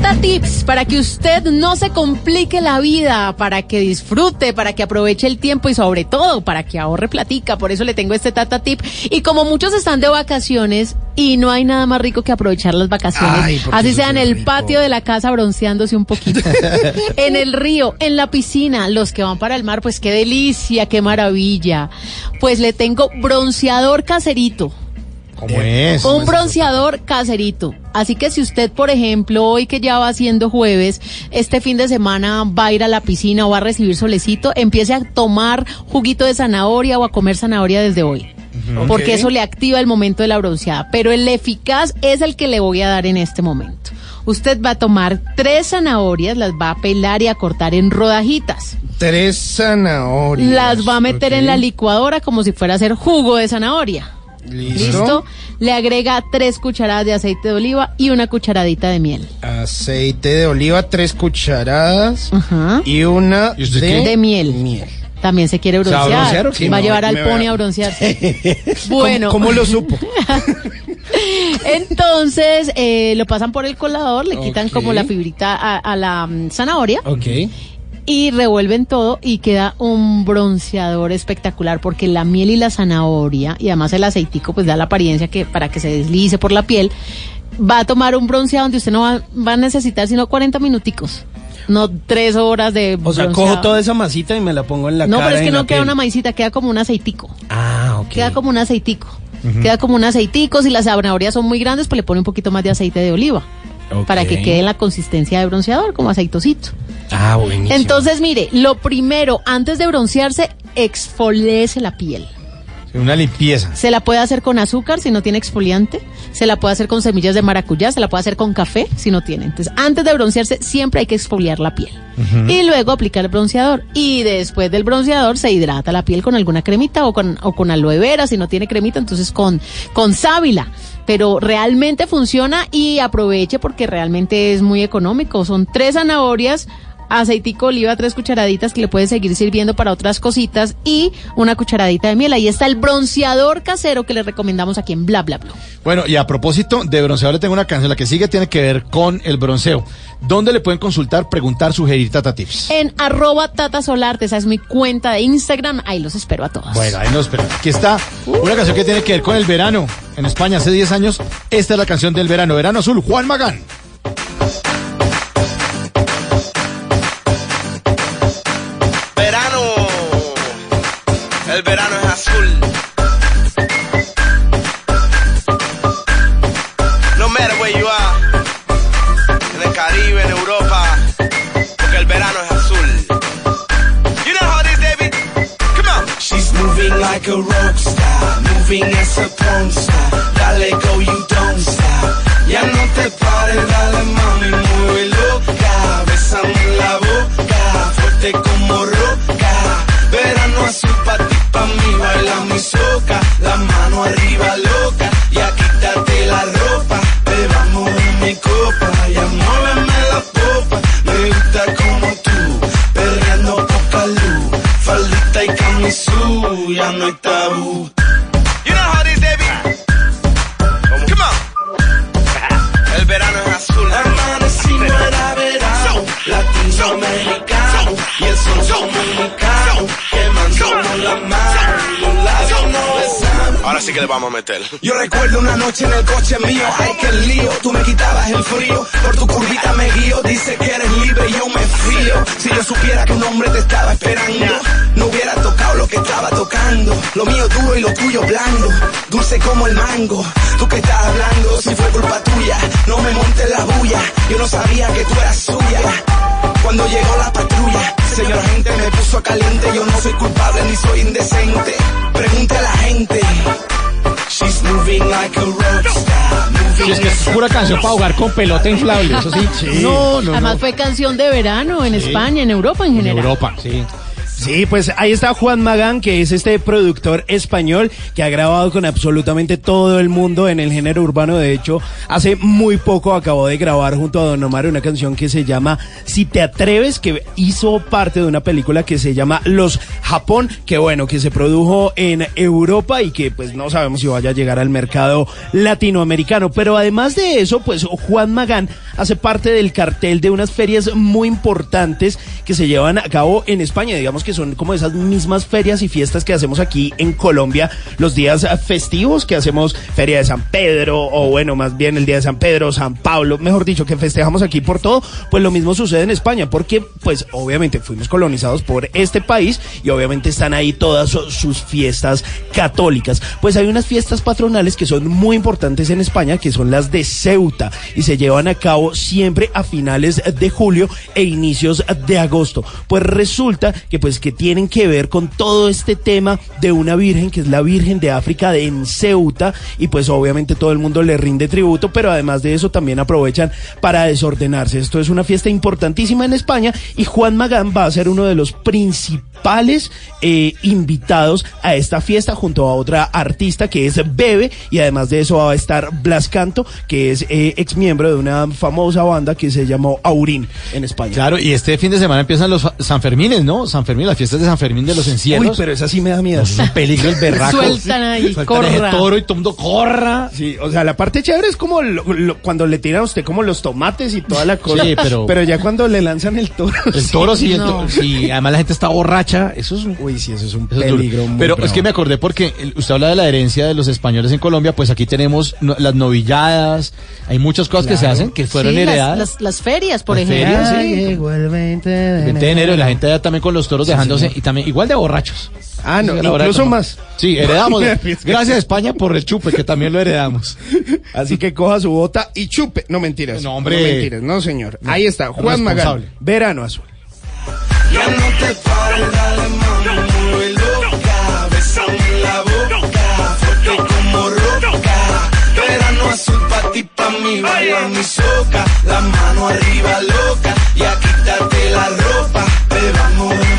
Tata Tips para que usted no se complique la vida, para que disfrute, para que aproveche el tiempo y sobre todo para que ahorre platica. Por eso le tengo este Tata Tip. Y como muchos están de vacaciones y no hay nada más rico que aprovechar las vacaciones, Ay, así sea en el rico. patio de la casa bronceándose un poquito, en el río, en la piscina, los que van para el mar, pues qué delicia, qué maravilla. Pues le tengo bronceador caserito. ¿Cómo es? Un bronceador caserito. Así que si usted, por ejemplo, hoy que ya va siendo jueves, este fin de semana va a ir a la piscina o va a recibir solecito, empiece a tomar juguito de zanahoria o a comer zanahoria desde hoy. Porque eso le activa el momento de la bronceada. Pero el eficaz es el que le voy a dar en este momento. Usted va a tomar tres zanahorias, las va a pelar y a cortar en rodajitas. Tres zanahorias. Las va a meter en la licuadora como si fuera a hacer jugo de zanahoria. Listo. ¿Listo? le agrega tres cucharadas de aceite de oliva y una cucharadita de miel. Aceite de oliva, tres cucharadas y una de, De miel. También se quiere ¿Se va a broncear. broncear o qué? Va a No, llevar al pony va- a broncearse. bueno. ¿Cómo, cómo lo supo? Entonces eh, lo pasan por el colador, le quitan como la fibrita a, a la mm, zanahoria Ok. Y revuelven todo y queda un bronceador espectacular porque la miel y la zanahoria y además el aceitico pues da la apariencia que para que se deslice por la piel va a tomar un bronceado donde usted no va, va a necesitar sino 40 minuticos. No tres horas de O sea, cojo toda esa masita y me la pongo en la No, cara. pero es que no queda piel. una maicita, queda como un aceitico. Ah, ok. Queda como un aceitico. Queda como un aceitico. Si las zanahorias son muy grandes, pues le pone un poquito más de aceite de oliva. Para que quede en la consistencia de bronceador, como aceitosito. Ah, buenísimo. Entonces, mire, lo primero, antes de broncearse, exfoliese la piel. Una limpieza. Se la puede hacer con azúcar si no tiene exfoliante. Se la puede hacer con semillas de maracuyá. Se la puede hacer con café si no tiene. Entonces, antes de broncearse, siempre hay que exfoliar la piel. Y luego aplicar el bronceador. Y después del bronceador se hidrata la piel con alguna cremita o con, o con aloe vera. Si no tiene cremita, entonces con, con sábila. Pero realmente funciona y aproveche porque realmente es muy económico. Son tres zanahorias, aceitico de oliva, tres cucharaditas que le puede seguir sirviendo para otras cositas y una cucharadita de miel. Ahí está el bronceador casero que le recomendamos aquí en Bla Bla Bla. Bueno, y a propósito de bronceador, le tengo una canción. La que sigue tiene que ver con el bronceo. ¿Dónde le pueden consultar, preguntar, sugerir Tata Tips? En arroba Tata Solarte, esa es mi cuenta de Instagram. Ahí los espero a todos. Bueno, ahí nos esperamos. Aquí está una canción que tiene que ver con el verano. En España hace 10 años, esta es la canción del verano. Verano Azul, Juan Magán. Like a rock star, moving as a porn star. Dale go, you don't stop. Ya no te pares, dale mami, mueve loca. Bésame la boca, fuerte como roca. Verano azul pa' ti, pa' mí, baila mi soca. La mano arriba loca, ya quítate la ropa. Bebamos mi copa, ya muéveme la Y camisú, ya no hay tabú. You know how it is, David? Come on. El verano es azul. Amanecimos era verano, latinoamericano y el sol dominicano, quemándonos la mano, Ahora sí que le vamos a meter. Yo recuerdo una noche en el coche mío, ay que lío, tú me quitabas el frío, por tu curvita me guío, dice que eres libre y yo me fío. Si yo supiera que un hombre te estaba esperando, no hubiera tocado lo que estaba tocando. Lo mío duro y lo tuyo blando, dulce como el mango. Tú que estás hablando, si fue culpa tuya, no me montes la bulla, yo no sabía que tú eras suya. Cuando llegó la patrulla, señor agente me puso caliente, yo no soy culpable ni soy indecente. Pregunte a la gente. She's moving like a rockstar. Y es que es pura canción para jugar con pelota inflable, eso sí. No, no, Además no. fue canción de verano en España, en Europa en general. Europa, sí. Sí, pues ahí está Juan Magán, que es este productor español que ha grabado con absolutamente todo el mundo en el género urbano. De hecho, hace muy poco acabó de grabar junto a Don Omar una canción que se llama Si te atreves, que hizo parte de una película que se llama Los Japón, que bueno, que se produjo en Europa y que pues no sabemos si vaya a llegar al mercado latinoamericano. Pero además de eso, pues Juan Magán hace parte del cartel de unas ferias muy importantes que se llevan a cabo en España, digamos que son como esas mismas ferias y fiestas que hacemos aquí en Colombia los días festivos, que hacemos Feria de San Pedro, o bueno, más bien el Día de San Pedro, San Pablo, mejor dicho, que festejamos aquí por todo, pues lo mismo sucede en España, porque pues obviamente fuimos colonizados por este país y obviamente están ahí todas su- sus fiestas católicas. Pues hay unas fiestas patronales que son muy importantes en España, que son las de Ceuta, y se llevan a cabo siempre a finales de julio e inicios de agosto. Pues resulta que pues que tienen que ver con todo este tema de una virgen que es la Virgen de África de en Ceuta y pues obviamente todo el mundo le rinde tributo, pero además de eso también aprovechan para desordenarse. Esto es una fiesta importantísima en España y Juan Magán va a ser uno de los principales eh, invitados a esta fiesta junto a otra artista que es Bebe y además de eso va a estar Blas Canto, que es eh, ex miembro de una famosa banda que se llamó Aurín en España. Claro, y este fin de semana empiezan los fa- San Fermines, ¿no? San Fermín, las fiestas de San Fermín de los encierros. Uy, pero esa sí me da miedo. Es un peligro el berraco. Sueltan ahí, Sueltan ese corra. toro y todo el mundo corra. Sí, o sea, la parte chévere es como lo- lo- cuando le tiran a usted como los tomates y toda la cosa. Sí, pero- ya cuando le lanzan el toro. El toro sí, el no. toro- sí, además la gente está borracha, eso es un... Uy, sí, eso es un eso es peligro. muy Pero bravo. es que me acordé porque usted habla de la herencia de los españoles en Colombia, pues aquí tenemos no- las novilladas, hay muchas cosas que se hacen que fueron Sí, las, heredadas. las- las ferias, por Las ejemplo. ferias, sí. Llegó el 20 de El 20 de enero y la gente allá también con los toros dejándose y también igual de borrachos. Ah, no, incluso más. Sí, heredamos. Gracias a España por el chupe, que también lo heredamos. Así que coja su bota y chupe. No mentiras. No, hombre. No mentiras, no, señor. Ahí está, Juan Magán. Responsable. Verano azul. Ya no te pares, dale mami, mueve loca, bésame en la boca, fuerte como roca, verano azul pa' ti, pa' mí, baila mi soca, la mano arriba loca, ya quítate la ropa, bebamos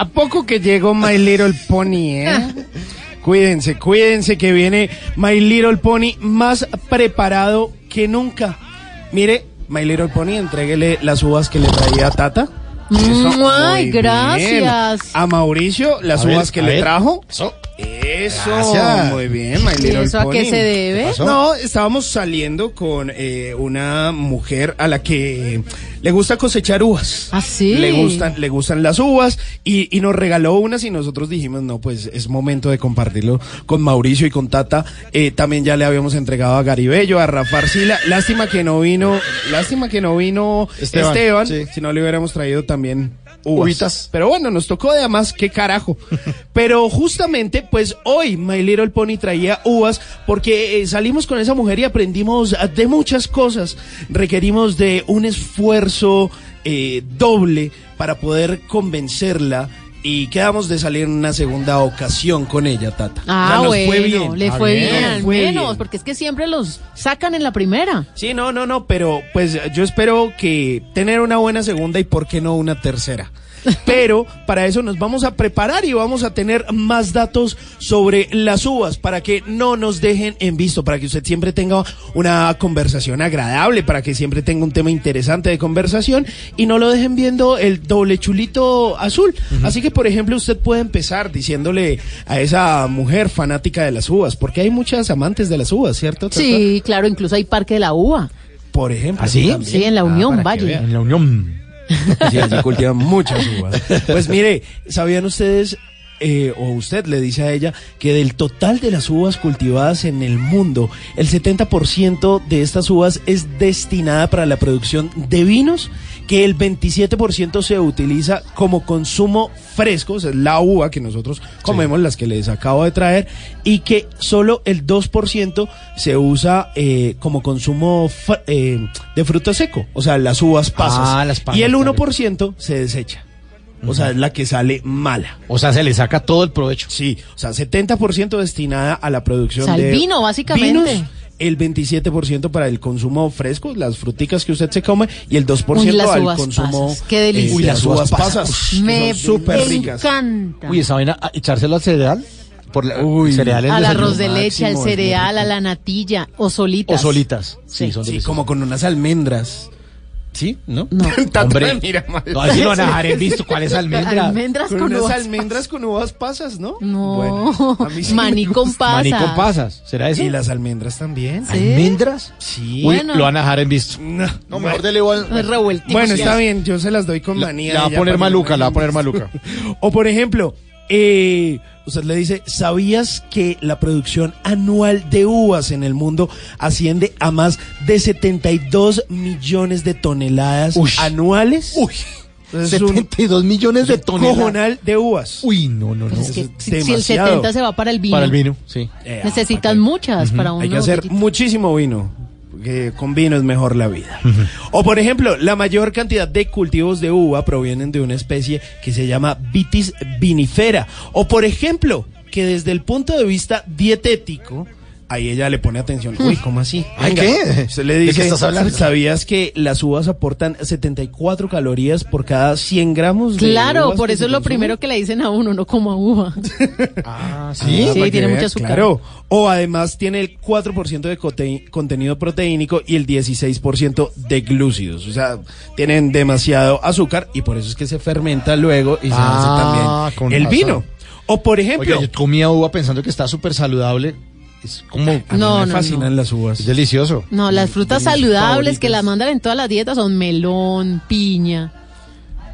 ¿A poco que llegó My Little Pony, eh? cuídense, cuídense que viene My Little Pony más preparado que nunca. Mire, My Little Pony, entréguele las uvas que le traía Tata. Mm, ay, bien. gracias. A Mauricio, las A ver, uvas que a le ver. trajo. Eso. Eso, Gracias. muy bien, My ¿Y eso a qué se debe? No, estábamos saliendo con eh, una mujer a la que le gusta cosechar uvas. ¿Ah, sí? Le gustan, le gustan las uvas y, y nos regaló unas y nosotros dijimos, no, pues es momento de compartirlo con Mauricio y con Tata. Eh, también ya le habíamos entregado a Garibello, a Rafa Arcila. Lástima que no vino, lástima que no vino Esteban, Esteban, sí. si no le hubiéramos traído también uvas. Uvitas. Pero bueno, nos tocó de más, qué carajo. Pero justamente, pues hoy My Little Pony traía uvas porque eh, salimos con esa mujer y aprendimos de muchas cosas. Requerimos de un esfuerzo eh, doble para poder convencerla. Y quedamos de salir en una segunda ocasión con ella, Tata. Ah, O sea, nos bueno, fue bien. le Ah, fue bien. bien, Nos fue menos, bien. porque es que siempre los sacan en la primera. Sí, no, no, no, pero pues yo espero que tener una buena segunda y por qué no una tercera. Pero para eso nos vamos a preparar y vamos a tener más datos sobre las uvas para que no nos dejen en visto, para que usted siempre tenga una conversación agradable, para que siempre tenga un tema interesante de conversación y no lo dejen viendo el doble chulito azul. Así que, por ejemplo, usted puede empezar diciéndole a esa mujer fanática de las uvas, porque hay muchas amantes de las uvas, ¿cierto? Sí, claro, incluso hay Parque de la Uva. Por ejemplo. ¿Ah, sí? en la Ah, Unión, Valle. vean. En la unión. Sí, allí cultivan muchas uvas. Pues mire, ¿sabían ustedes, eh, o usted le dice a ella, que del total de las uvas cultivadas en el mundo, el 70% de estas uvas es destinada para la producción de vinos, que el 27% se utiliza como consumo fresco, o sea, la uva que nosotros comemos, las que les acabo de traer, y que solo el 2% se usa eh, como consumo eh, de fruto seco, o sea, las uvas pasas. Ah, las pasas, y el claro. 1% se desecha. O sea, es la que sale mala. O sea, se le saca todo el provecho. Sí, o sea, 70% destinada a la producción O sea, el de vino, básicamente. vinos, el 27% para el consumo fresco, las fruticas que usted se come, y el 2% Uy, las al consumo pasas, qué delicia. eh, Uy, las uvas pasas. que Me súper ricas. encanta. Uy, esa vaina, ah, echárselo al cereal. Por la, Uy. Al arroz de leche, al cereal, a la natilla o solitas. O solitas. Sí, Sí. son Sí, como con unas almendras. ¿Sí? ¿No? No. Hombre, mira mal. no, así lo van a dejar en visto. ¿Cuál es almendra? Almendras Con, con unas uvas. almendras con uvas pasas, ¿no? No, Bueno, a mí sí maní con pasas. Maní con pasas. ¿Será eso? Y las almendras también. Sí. ¿Almendras? Sí. Uy, Bueno. lo van a dejar en visto. No, No, mejor dele igual. Es revueltito. Bueno, está bien, yo se las doy con manía. la va a poner maluca, la va a poner maluca. O por ejemplo, eh, usted le dice, ¿sabías que la producción anual de uvas en el mundo asciende a más de 72 millones de toneladas Uy. anuales? Uy, Es un 72 millones de toneladas. cojonal de uvas. Uy, no, no, no. Es que es si, si el demasiado. 70 se va para el vino, Para el vino, sí. Eh, necesitas muchas para un Hay que hacer muchísimo vino. Porque con vino es mejor la vida. O por ejemplo, la mayor cantidad de cultivos de uva provienen de una especie que se llama Vitis vinifera. O por ejemplo, que desde el punto de vista dietético, ahí ella le pone atención. Uy, ¿cómo así? Ay, Venga, ¿qué? Le ¿De qué estás hablando? ¿sabías que las uvas aportan 74 calorías por cada 100 gramos? de Claro, uvas por eso es lo primero que le dicen a uno, no como a uva. Ah, Sí, que tiene vea, mucho azúcar. Claro. O además tiene el 4% de contenido proteínico y el 16% de glúcidos. O sea, tienen demasiado azúcar y por eso es que se fermenta luego y se Ah, hace con también el razón. vino. O por ejemplo, Oiga, yo comía uva pensando que está súper saludable. Es como... a mí No, me no, fascinan las uvas. Es delicioso. No, las frutas de mis saludables que las mandan en todas las dietas son melón, piña,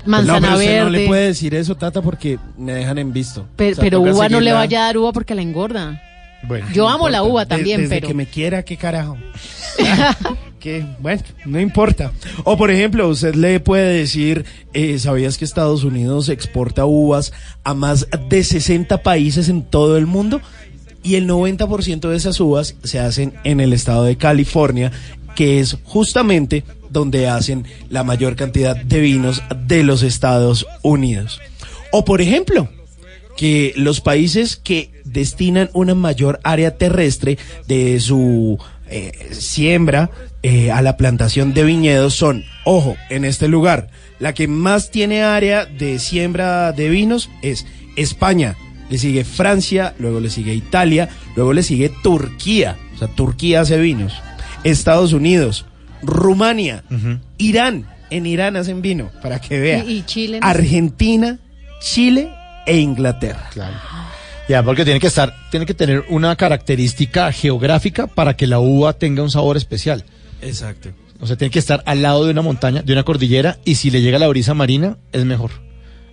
no, manzana pero usted verde. no le puede decir eso, Tata, porque me dejan en visto. Pe- O sea, pero toca uva no le vaya a dar uva porque la engorda. Bueno. Yo amo la uva también, desde pero que me quiera, qué carajo. que bueno, no importa. O por ejemplo, usted le puede decir, eh, ¿sabías que Estados Unidos exporta uvas a más de 60 países en todo el mundo? Y el 90% de esas uvas se hacen en el estado de California, que es justamente donde hacen la mayor cantidad de vinos de los Estados Unidos. O por ejemplo, que los países que destinan una mayor área terrestre de su eh, siembra eh, a la plantación de viñedos son, ojo, en este lugar, la que más tiene área de siembra de vinos es España, le sigue Francia, luego le sigue Italia, luego le sigue Turquía, o sea, Turquía hace vinos, Estados Unidos, Rumania, Irán, en Irán hacen vino, para que vea. Y, y Chile. no? Argentina, Chile e Inglaterra. Ya, porque tiene que estar, tiene que tener una característica geográfica para que la uva tenga un sabor especial. Exacto. O sea, tiene que estar al lado de una montaña, de una cordillera, y si le llega la brisa marina, es mejor.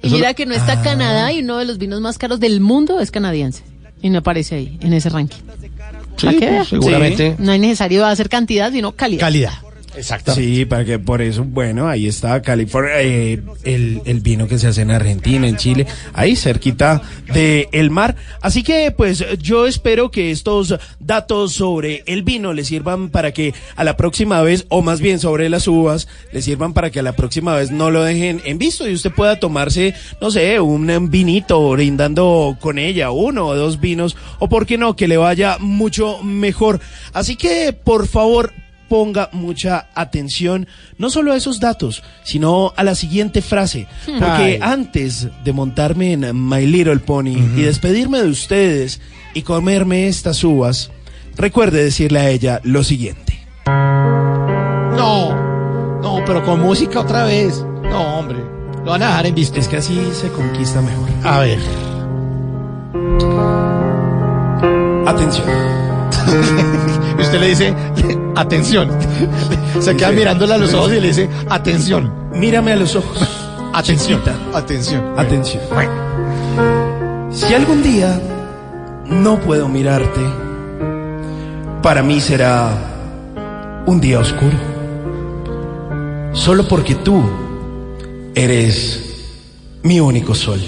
Y Eso mira lo- que no está Canadá y uno de los vinos más caros del mundo es canadiense. Y no aparece ahí, en ese ranking. Sí, ¿Para qué pues, seguramente. No es necesario hacer cantidad, sino calidad. Calidad. Exactamente. Sí, para que por eso, bueno, ahí está California, eh, el, el vino que se hace en Argentina, en Chile, ahí cerquita del el mar. Así que, pues, yo espero que estos datos sobre el vino les sirvan para que a la próxima vez, o más bien sobre las uvas, les sirvan para que a la próxima vez no lo dejen en visto y usted pueda tomarse, no sé, un vinito brindando con ella, uno o dos vinos, o por qué no, que le vaya mucho mejor. Así que, por favor, ponga mucha atención no solo a esos datos, sino a la siguiente frase. Porque Ay. antes de montarme en My Little Pony y despedirme de ustedes y comerme estas uvas, recuerde decirle a ella lo siguiente. No, no, pero con música otra vez. No, hombre. Lo van a dejar en visto. Es que así se conquista mejor. A ver. Atención. Usted le dice, atención. Se queda mirándola a los ojos y le dice, atención. Mírame a los ojos. Atención. Chiquita. Atención. Atención. Si algún día no puedo mirarte, para mí será un día oscuro. Solo porque tú eres mi único sol,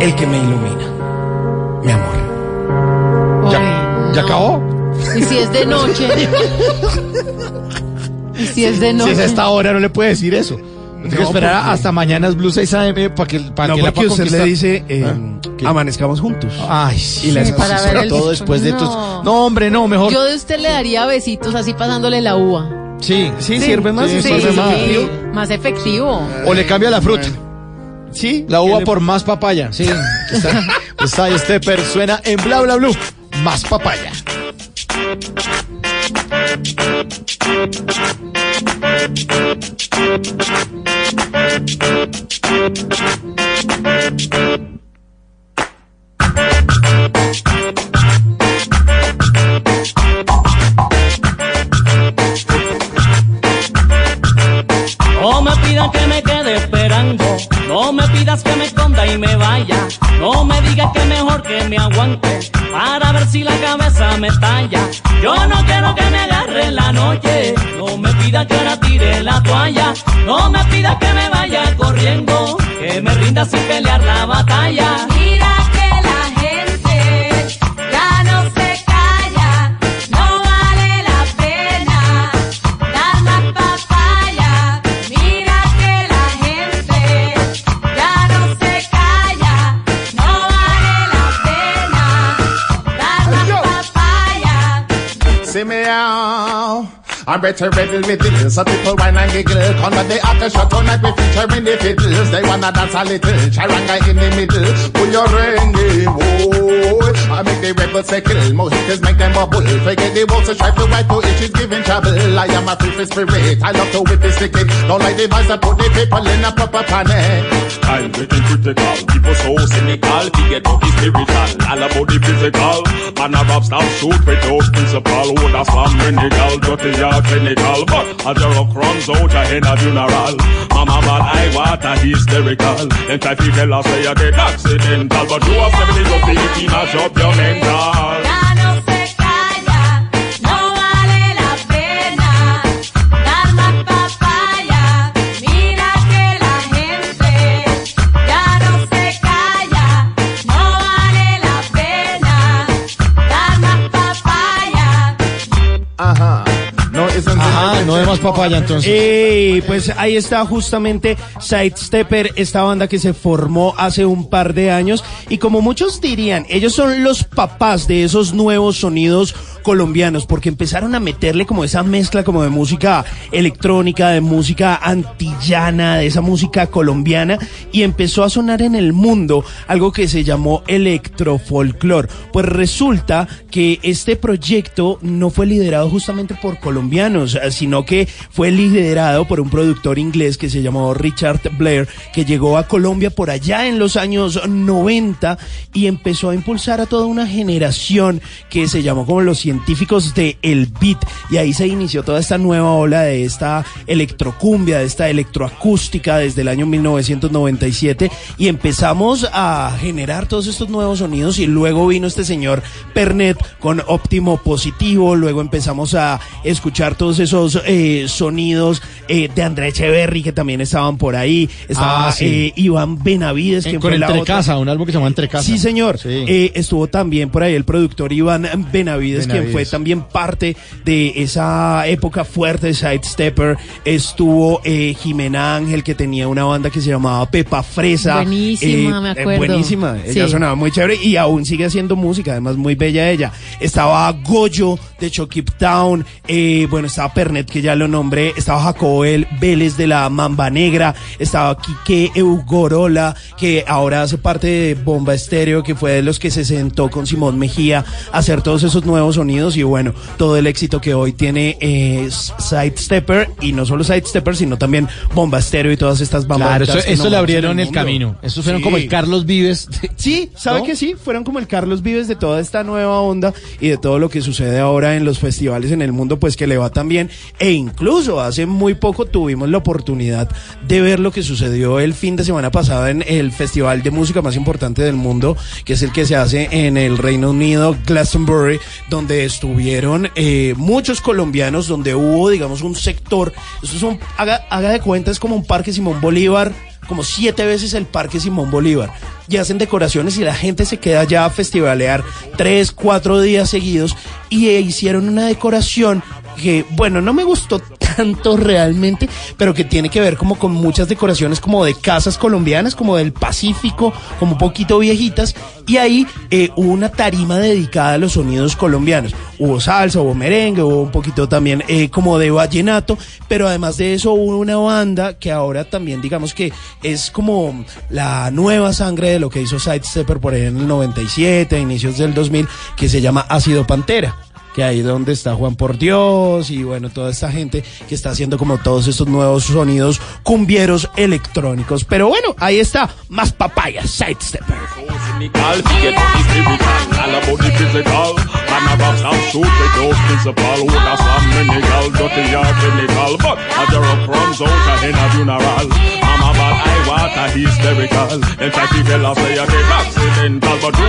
el que me ilumina, mi amor. ¿Ya, ¿Ya acabó? Y si es de noche. y si es de Si noche. es a esta hora, no le puede decir eso. Tiene que esperar porque- hasta mañana es Blue 6 AM para que, para No, que la porque pueda usted le dice, eh, ¿Ah? Amanezcamos juntos. Ay, Y la Sí, para ver el todo disco. después de No. tus... No, hombre, no, mejor. Yo de usted le daría besitos así pasándole la uva. Sí, Sí, sirve más. Sí, Sí, sirve más. más efectivo. O le cambia la fruta. Sí, La uva ¿qué le- por más papaya. Sí. Está, está este per suena en bla bla blue. Más papaya. No me pidas que me quede esperando, no me pidas que me esconda y me vaya, no me digas que mejor que me aguante para ver si la cabeza me talla. Yo no quiero que me agarre en la noche, no me pidas que ahora tire la toalla, no me pidas que me vaya corriendo, que me rinda sin pelear la batalla. See me out. I'm better ready with it. So people whine and giggle. Come on, the after shot oh, tonight we featuring the fiddles. They wanna dance a little. Charanga in the middle. Pull your ring, eh, whoa. I make the rebels say kill. Mojitos make them bubble. Forget the walls to try to right to it. She's giving trouble. I am a free spirit. I love to whip the stick it. Don't like the vibes that put the people in a proper panic. I'm getting critical. People so cynical. We get talking spiritual. All about the physical. Man a rap style shoot without principle. Would a slam minigal. Dirty clinical. But the rock runs out ahead of funeral. Mama bad eye water hysterical. Then try to tell us say you get accidental. But you have 70 to 50 mash up your mental. Más. Eh, pues ahí está justamente Sidestepper, esta banda que se formó hace un par de años y como muchos dirían, ellos son los papás de esos nuevos sonidos colombianos porque empezaron a meterle como esa mezcla como de música electrónica, de música antillana, de esa música colombiana y empezó a sonar en el mundo algo que se llamó electrofolclor. Pues resulta que este proyecto no fue liderado justamente por colombianos, sino que fue liderado por un productor inglés que se llamó Richard Blair, que llegó a Colombia por allá en los años 90 y empezó a impulsar a toda una generación que se llamó como los científicos de el beat. Y ahí se inició toda esta nueva ola de esta electrocumbia, de esta electroacústica desde el año 1997 y empezamos a generar todos estos nuevos sonidos y luego vino este señor Pernet con óptimo positivo, luego empezamos a escuchar todos esos eh, sonidos eh, de André Echeverry que también estaban por ahí, estaba Ah, sí. eh, Iván Benavides Eh, que fue la Entre otra- Casa, un álbum que se llama Entre Casa. Sí, señor. Estuvo también por ahí el productor Iván Benavides, quien fue también parte de esa época fuerte de Sidestepper. Estuvo eh, Jimena Ángel, que tenía una banda que se llamaba Pepa Fresa. Buenísima, me acuerdo. buenísima. Ella Sí. sonaba muy chévere y aún sigue haciendo música, además muy bella ella. Estaba Goyo de Chokip Town. eh, bueno, estaba Pernet, que ya lo nombré. Estaba Jacobo El Vélez de la Mamba Negra. Estaba Quique Eugorola, que ahora hace parte de Bomba Estéreo, que fue de los que se sentó con Simón Mejía a hacer todos esos nuevos sonidos. Y bueno, todo el éxito que hoy tiene eh, Sidestepper. Y no solo Sidestepper, sino también Bomba Estéreo y todas estas bandas. Claro, eso, eso le abrieron el, camino. Estos fueron Sí. como el Carlos Vives. Sí, ¿sabe ¿No? que sí? Fueron como el Carlos Vives de toda esta nueva onda y de todo lo que sucede ahora en los festivales en el mundo, pues que le va tan bien. E incluso hace muy poco tuvimos la oportunidad de ver lo que sucedió el fin de semana pasado en el festival de música más importante del mundo, que es el que se hace en el Reino Unido, Glastonbury, donde estuvieron eh, muchos colombianos, donde hubo, digamos, un sector, esto es un, haga, de cuenta, es como un parque Simón Bolívar, como siete veces el Parque Simón Bolívar. Y hacen decoraciones y la gente se queda ya a festivalear tres, cuatro días seguidos. Y eh, hicieron una decoración que, bueno, no me gustó tanto realmente, pero que tiene que ver como con muchas decoraciones como de casas colombianas, como del Pacífico, como un poquito viejitas. Y ahí eh, hubo una tarima dedicada a los sonidos colombianos. Hubo salsa, hubo merengue, hubo un poquito también eh, como de vallenato, pero además de eso hubo una banda que ahora también digamos que es como la nueva sangre de lo que hizo Sidestepper por ahí en el 97, a inicios del 2000, que se llama Ácido Pantera que ahí donde está Juan por Dios y bueno, toda esta gente que está haciendo como todos estos nuevos sonidos cumbieros electrónicos. Pero bueno, ahí está, más papaya, sidestepper. But you.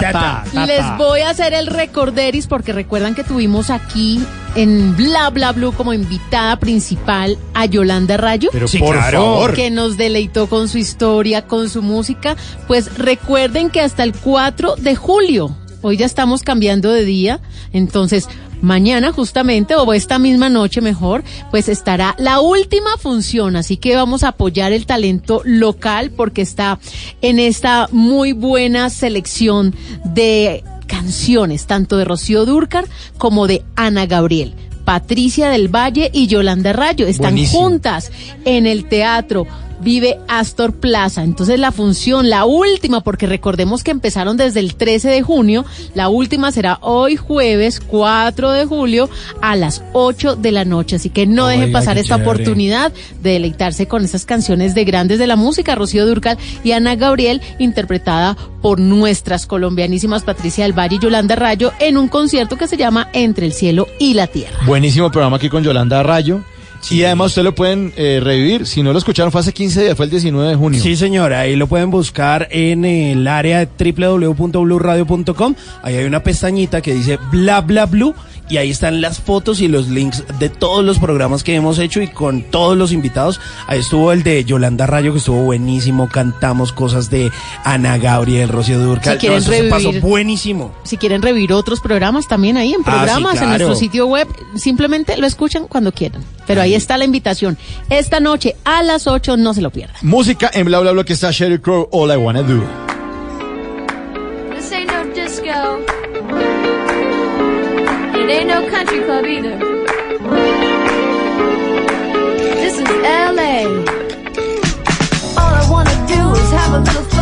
Tata, Les voy a hacer el recorderis porque recuerdan que tuvimos aquí en Bla Bla Blue como invitada principal a Yolanda Rayo. Pero Sí, por claro. favor. Que nos deleitó con su historia, con su música. Pues recuerden que hasta el 4 de julio, hoy ya estamos cambiando de día, entonces mañana justamente o esta misma noche mejor, pues estará la última función, así que vamos a apoyar el talento local porque está en esta muy buena selección de canciones, tanto de Rocío Dúrcar como de Ana Gabriel. Patricia del Valle y Yolanda Rayo están Buenísimo. juntas en el teatro. Vive Astor Plaza. Entonces la función, la última, porque recordemos que empezaron desde el 13 de junio, la última será hoy jueves 4 de julio a las 8 de la noche. Así que no dejen pasar esta chévere. oportunidad de deleitarse con esas canciones de grandes de la música, Rocío Durcal y Ana Gabriel, interpretada por nuestras colombianísimas Patricia del Valle y Yolanda Rayo en un concierto que se llama Entre el cielo y la tierra. Buenísimo programa aquí con Yolanda Rayo. Y además ustedes lo pueden eh, revivir. Si no lo escucharon, fue hace 15 días, fue el 19 de junio. Sí, señora, ahí lo pueden buscar en el área www.bluradio.com. Ahí hay una pestañita que dice bla bla blue y ahí están las fotos y los links de todos los programas que hemos hecho y con todos los invitados. Ahí estuvo el de Yolanda Rayo que estuvo buenísimo, cantamos cosas de Ana Gabriel, Rocío Durcal. Si quieren No, se pasó revivir- buenísimo. Si quieren revivir otros programas también ahí en Ah, sí, programas, en nuestro sitio web, simplemente lo escuchan cuando quieran. Pero ahí está la invitación. Esta noche a las 8 no se lo pierdan. Música en bla bla bla que está Sheryl Crow, All I Wanna Do. Country club either. This is LA. All I wanna do is have a little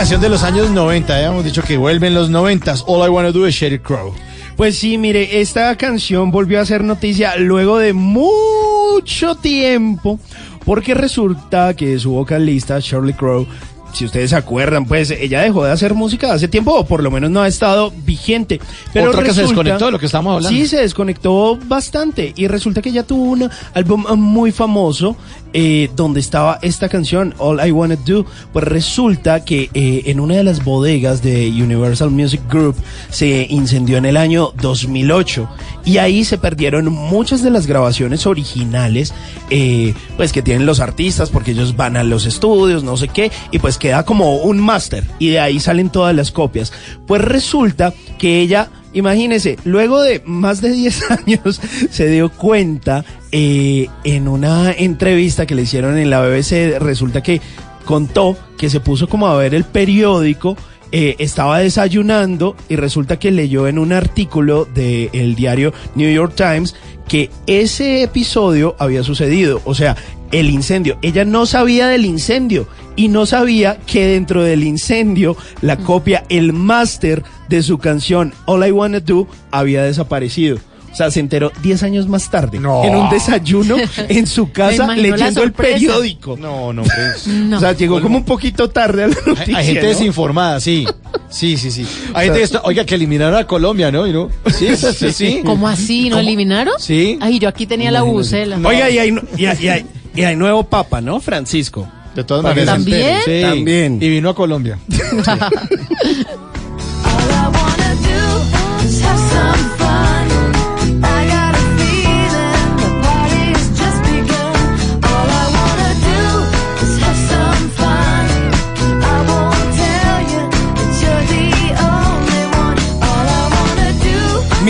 canción de los años 90, ya hemos dicho que vuelven los 90. All I Wanna Do is Sheryl Crow. Pues sí, mire, esta canción volvió a ser noticia luego de mucho tiempo, porque resulta que su vocalista, Shirley Crow, si ustedes se acuerdan, pues ella dejó de hacer música hace tiempo, o por lo menos no ha estado vigente. Pero Otra que se resulta- desconectó de lo que estábamos hablando. Sí, se desconectó bastante. Y resulta que ella tuvo un álbum muy famoso eh, donde estaba esta canción, All I Wanna Do. Pues resulta que eh, en una de las bodegas de Universal Music Group se incendió en el año 2008. Y ahí se perdieron muchas de las grabaciones originales, eh, pues que tienen los artistas, porque ellos van a los estudios, no sé qué, y pues queda como un máster. Y de ahí salen todas las copias. Pues resulta que ella Imagínese, luego de más de 10 años se dio cuenta eh, en una entrevista que le hicieron en la BBC, resulta que contó que se puso como a ver el periódico, eh, estaba desayunando y resulta que leyó en un artículo del diario New York Times que ese episodio había sucedido, o sea, el incendio. Ella no sabía del incendio y no sabía que dentro del incendio la copia, el máster de su canción All I Wanna Do había desaparecido. O sea, se enteró 10 años más tarde en un desayuno en su casa leyendo el periódico. No, no, pues. No. O sea, llegó como un poquito tarde a la Hay, noticia. hay gente ¿no? desinformada, sí. Sí, sí, sí. Hay O sea- gente que está- oiga, que eliminaron a Colombia, ¿no? ¿Y no? Sí, sí, sí. ¿Cómo así? ¿No eliminaron? Sí. Ay, yo aquí tenía la bucela. Oiga, y hay, y, hay, y hay- y hay nuevo papa, ¿no? Francisco. De todas maneras. Sí. También. Y vino a Colombia.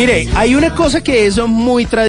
Mire, hay una cosa que es muy tradicional.